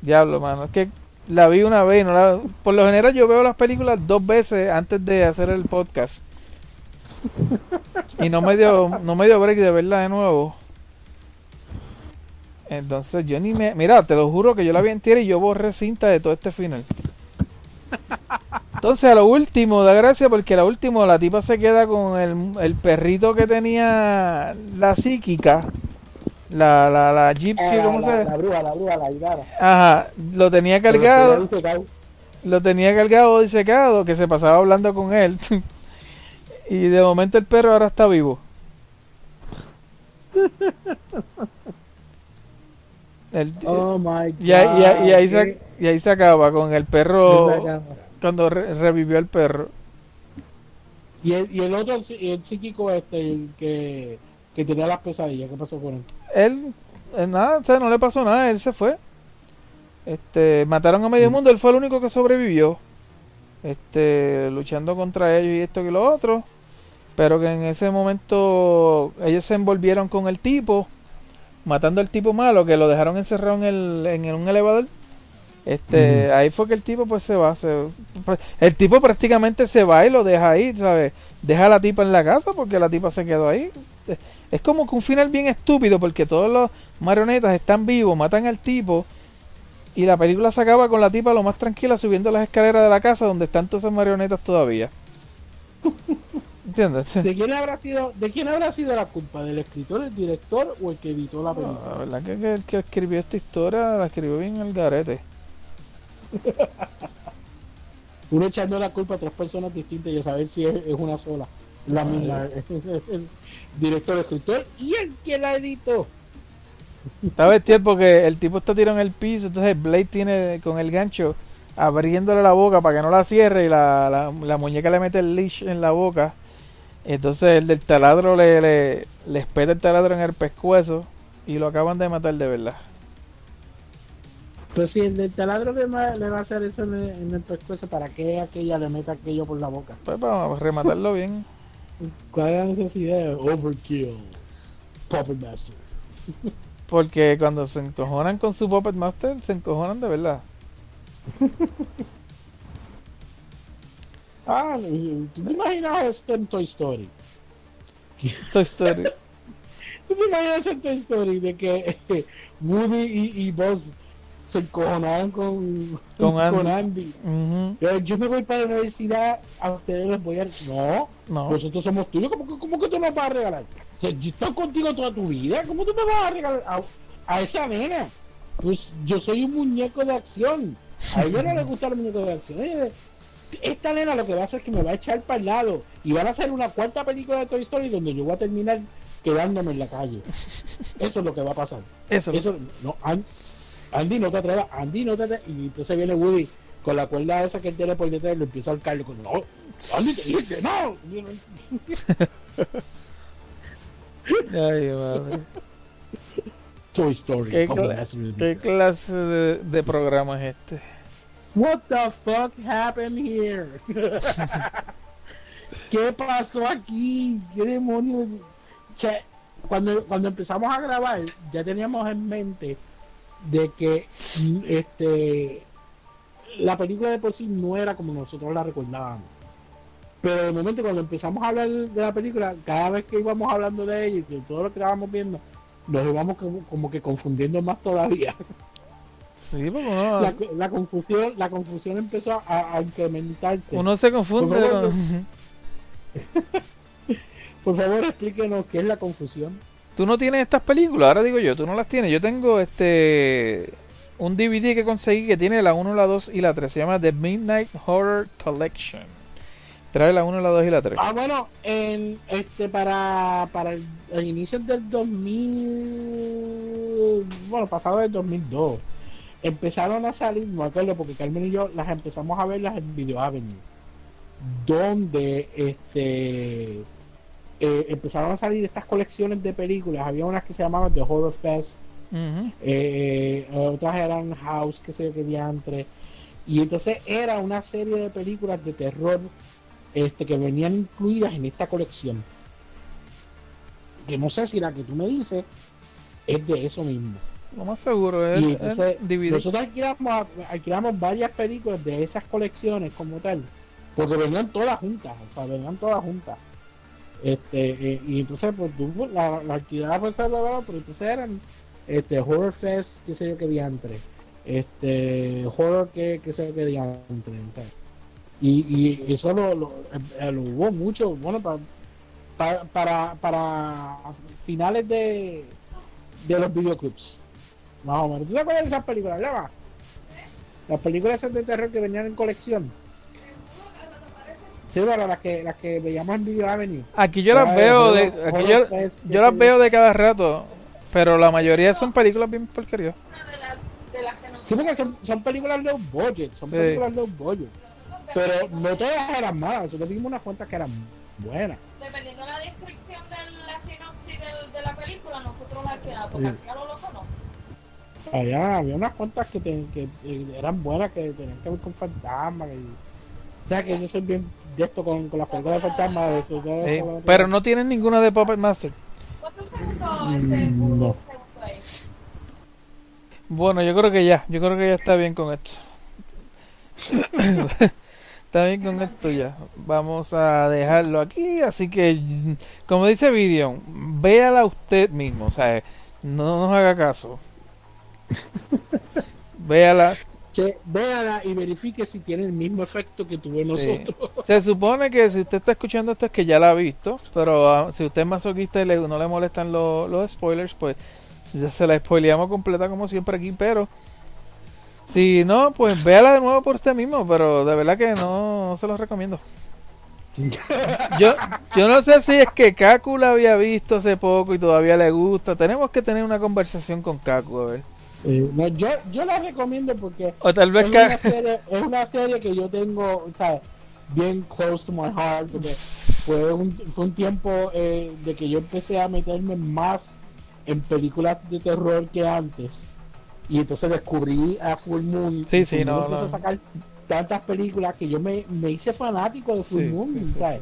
diablo, mano, es que la vi una vez, no la por lo general yo veo las películas dos veces antes de hacer el podcast. Y no me dio no me dio break de verla de nuevo. Entonces yo ni me... Mira, te lo juro que yo la vi entera y yo borré cinta de todo este final. Entonces a lo último, da gracia porque a lo último la tipa se queda con el, el perrito que tenía la psíquica. La, la, la gypsy, Ah, ¿cómo la, se la bruja, la bruja, la hidara. Ajá, lo tenía cargado, lo tenía cargado disecado, que se pasaba hablando con él. y de momento el perro ahora está vivo. El- Oh my god. y, ahí- y se, y ahí se acaba con el perro cuando re- revivió el perro. Y el, y el otro, el psíquico este, el que que tenía las pesadillas. ¿Qué pasó con él? Él, eh, nada, o sea, no le pasó nada, él se fue. Este, mataron a medio mundo, él fue el único que sobrevivió. Este, luchando contra ellos y esto y lo otro. Pero que en ese momento ellos se envolvieron con el tipo, matando al tipo malo, que lo dejaron encerrado en, el, en un elevador. Este, ahí fue que el tipo pues se va, se- el tipo prácticamente se va y lo deja ahí, ¿sabes? Deja a la tipa en la casa porque la tipa se quedó ahí. Es- Es como que un final bien estúpido porque todos los marionetas están vivos, matan al tipo y la película se acaba con la tipa lo más tranquila subiendo las escaleras de la casa donde están todas esas marionetas todavía. ¿Entiendes? ¿De quién habrá sido, de quién habrá sido la culpa? ¿Del escritor, el director o el que editó la película? La verdad que, que el que escribió esta historia la escribió bien el garete. Uno echando la culpa a tres personas distintas y a saber si es, es una sola. La misma. El director, el escritor y el que la editó. Está bestial porque el tipo está tirado en el piso, entonces Blade tiene con el gancho abriéndole la boca para que no la cierre y la, la, la muñeca le mete el leash en la boca. Entonces el del taladro le, le, le espeta el taladro en el pescuezo y lo acaban de matar de verdad. Pero si el del taladro le va, le va a hacer eso en el, en el pescuezo, ¿para qué aquella le meta aquello por la boca? Pues vamos a rematarlo bien. ¿Cuál es la necesidad? Overkill. Puppet Master. Porque cuando se encojonan con su Puppet Master, se encojonan de verdad. Ah, ¿tú te imaginas esto en Toy Story? Toy Story. ¿Tú te imaginas en Toy Story de que Woody y, y Buzz se encojonaban con, Con Andy. Pero yo me voy para la universidad, a ustedes les voy a... No, No. nosotros somos tuyos, ¿cómo, que- cómo que tú nos vas a regalar? O sea, yo estoy contigo toda tu vida, ¿cómo tú me vas a regalar a, a esa nena? Pues yo soy un muñeco de acción. A ella no le gusta el muñeco de acción. Ella- Esta nena lo que va a hacer es que me va a echar para el lado y van a hacer una cuarta película de Toy Story donde yo voy a terminar quedándome en la calle. Eso es lo que va a pasar. Eso. Eso, no, An- Andy, no te atrevas, Andy, no te atrevas. Y entonces viene Woody con la cuerda esa que él tiene por detrás y lo empieza a ahorcarlo con, no, Andy, te dije que no. Ay, madre. Toy Story. ¿Qué, clase de, de programa es este? What the fuck happened here? ¿Qué pasó aquí? ¿Qué demonios? Che, cuando, cuando empezamos a grabar, ya teníamos en mente de que este la película de por sí no era como nosotros la recordábamos. Pero de momento cuando empezamos a hablar de la película, cada vez que íbamos hablando de ella y de todo lo que estábamos viendo, nos íbamos como, como que confundiendo más todavía. Sí, uno, La, la confusión, la confusión empezó a, a incrementarse. uno se confunde. Por favor, con- Por favor, explíquenos qué es la confusión. Tú no tienes estas películas, ahora digo yo, tú no las tienes. Yo tengo este un DVD que conseguí que tiene la 1, la 2 y la 3. Se llama The Midnight Horror Collection. Trae la 1, la 2 y la 3. Ah, bueno, en, este para, para el, el inicio del 2000, bueno, pasado del 2002, empezaron a salir, no me acuerdo porque Carmen y yo las empezamos a verlas en Video Avenue, donde este eh, empezaron a salir estas colecciones de películas. Había unas que se llamaban The Horror Fest, Ujú. eh, otras eran House, que sé yo qué diantre. Y entonces era una serie de películas de terror este, que venían incluidas en esta colección. Que no sé si la que tú me dices es de eso mismo. Lo más seguro es, Y entonces nosotros alquilamos, alquilamos varias películas de esas colecciones como tal, porque venían todas juntas, o sea, venían todas juntas. Este, eh, y entonces pues tú pues, la, la alquilabas por esa pero entonces eran este Horror Fest, que sé yo qué diantre, este Horror que, que sé yo qué diantre, o sea. Y, y eso lo, lo, eh, lo hubo mucho, bueno, para, para, para, para finales de, de los videoclubs. Más o menos. ¿Tú te acuerdas de esas películas, Leva? Las películas esas de terror que venían en colección. Sí, pero las que, las que veíamos en Video Avenue. Aquí yo las veo de, aquí yo, yo las veo de cada rato, pero la mayoría son películas bien porquerías. Sí, porque son, son películas low budget, son Sí. películas low budget. Pero no todas eran malas, nosotros vimos unas cuantas que eran buenas. Dependiendo de la descripción de la sinopsis del, final, porque Sí. así a lo loco no. Había, había unas cuantas que, te- que eh, eran buenas, que tenían que ver con fantasmas. y- o sea, que yo soy bien de esto con, con las películas de fantasmas. de eso, Eh, pero no tienen ninguna de Puppet Master. ¿Cuánto te gustó este Mm, no. Bueno, yo creo que ya, yo creo que ya está bien con esto. está bien con esto ya. Vamos a dejarlo aquí, así que como dice Vidion, véala usted mismo, o sea, no nos haga caso. Véala. Che, véala y verifique si tiene el mismo efecto que tuvo Sí. nosotros. Se supone que si usted está escuchando esto es que ya la ha visto, pero ah, si usted es masoquista y le- no le molestan lo- los spoilers, pues ya se la spoileamos completa como siempre aquí, pero si no, pues véala de nuevo por usted mismo, pero de verdad que no, no se lo recomiendo. Yo, yo no sé si es que Kaku la había visto hace poco y todavía le gusta. Tenemos que tener una conversación con Kaku, a ver. Eh, no, yo, yo la recomiendo porque O tal vez es una, serie, es una serie que yo tengo, sea, bien close to my heart. Porque fue un, fue un tiempo eh, de que yo empecé a meterme más en películas de terror que antes. Y entonces descubrí a Full Moon. Sí, y sí, Full Moon no, empezó no. a sacar tantas películas que yo me, me hice fanático de Full Sí, Moon, sí, sí. ¿sabes?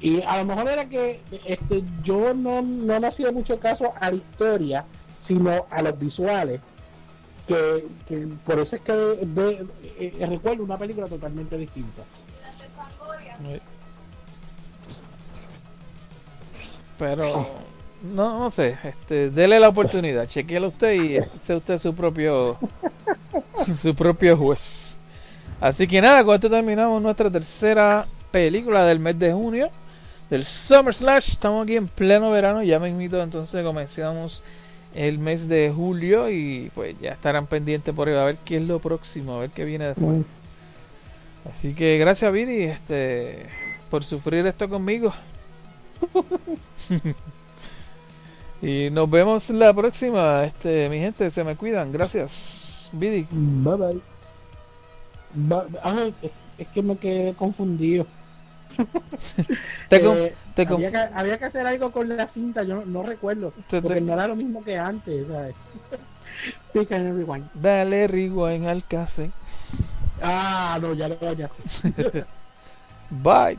Y a lo mejor era que este, yo no, no le hacía mucho caso a la historia, sino a los visuales. Que, que por eso es que ve- eh, recuerdo una película totalmente distinta. Pero no, no sé, este, dele la oportunidad, chequeala usted y sea usted su propio su propio juez. Así que nada, con esto terminamos nuestra tercera película del mes de junio del Summer Slash. Estamos aquí en pleno verano, ya me invito, entonces comenzamos el mes de julio y pues ya estarán pendientes por ahí a ver qué es lo próximo, a ver qué viene después. Así que gracias Viri, este por sufrir esto conmigo. y nos vemos la próxima, este mi gente, se me cuidan, gracias. Vidi, Bye bye. Ba- ah, es que me quedé confundido. te Eh, te había, que, había que hacer algo con la cinta, yo no, no recuerdo. te- Porque no era lo mismo que antes, ¿sabes? Pick and rewind. dale rewind al cassette. Ah, no, ya lo ya. Bye.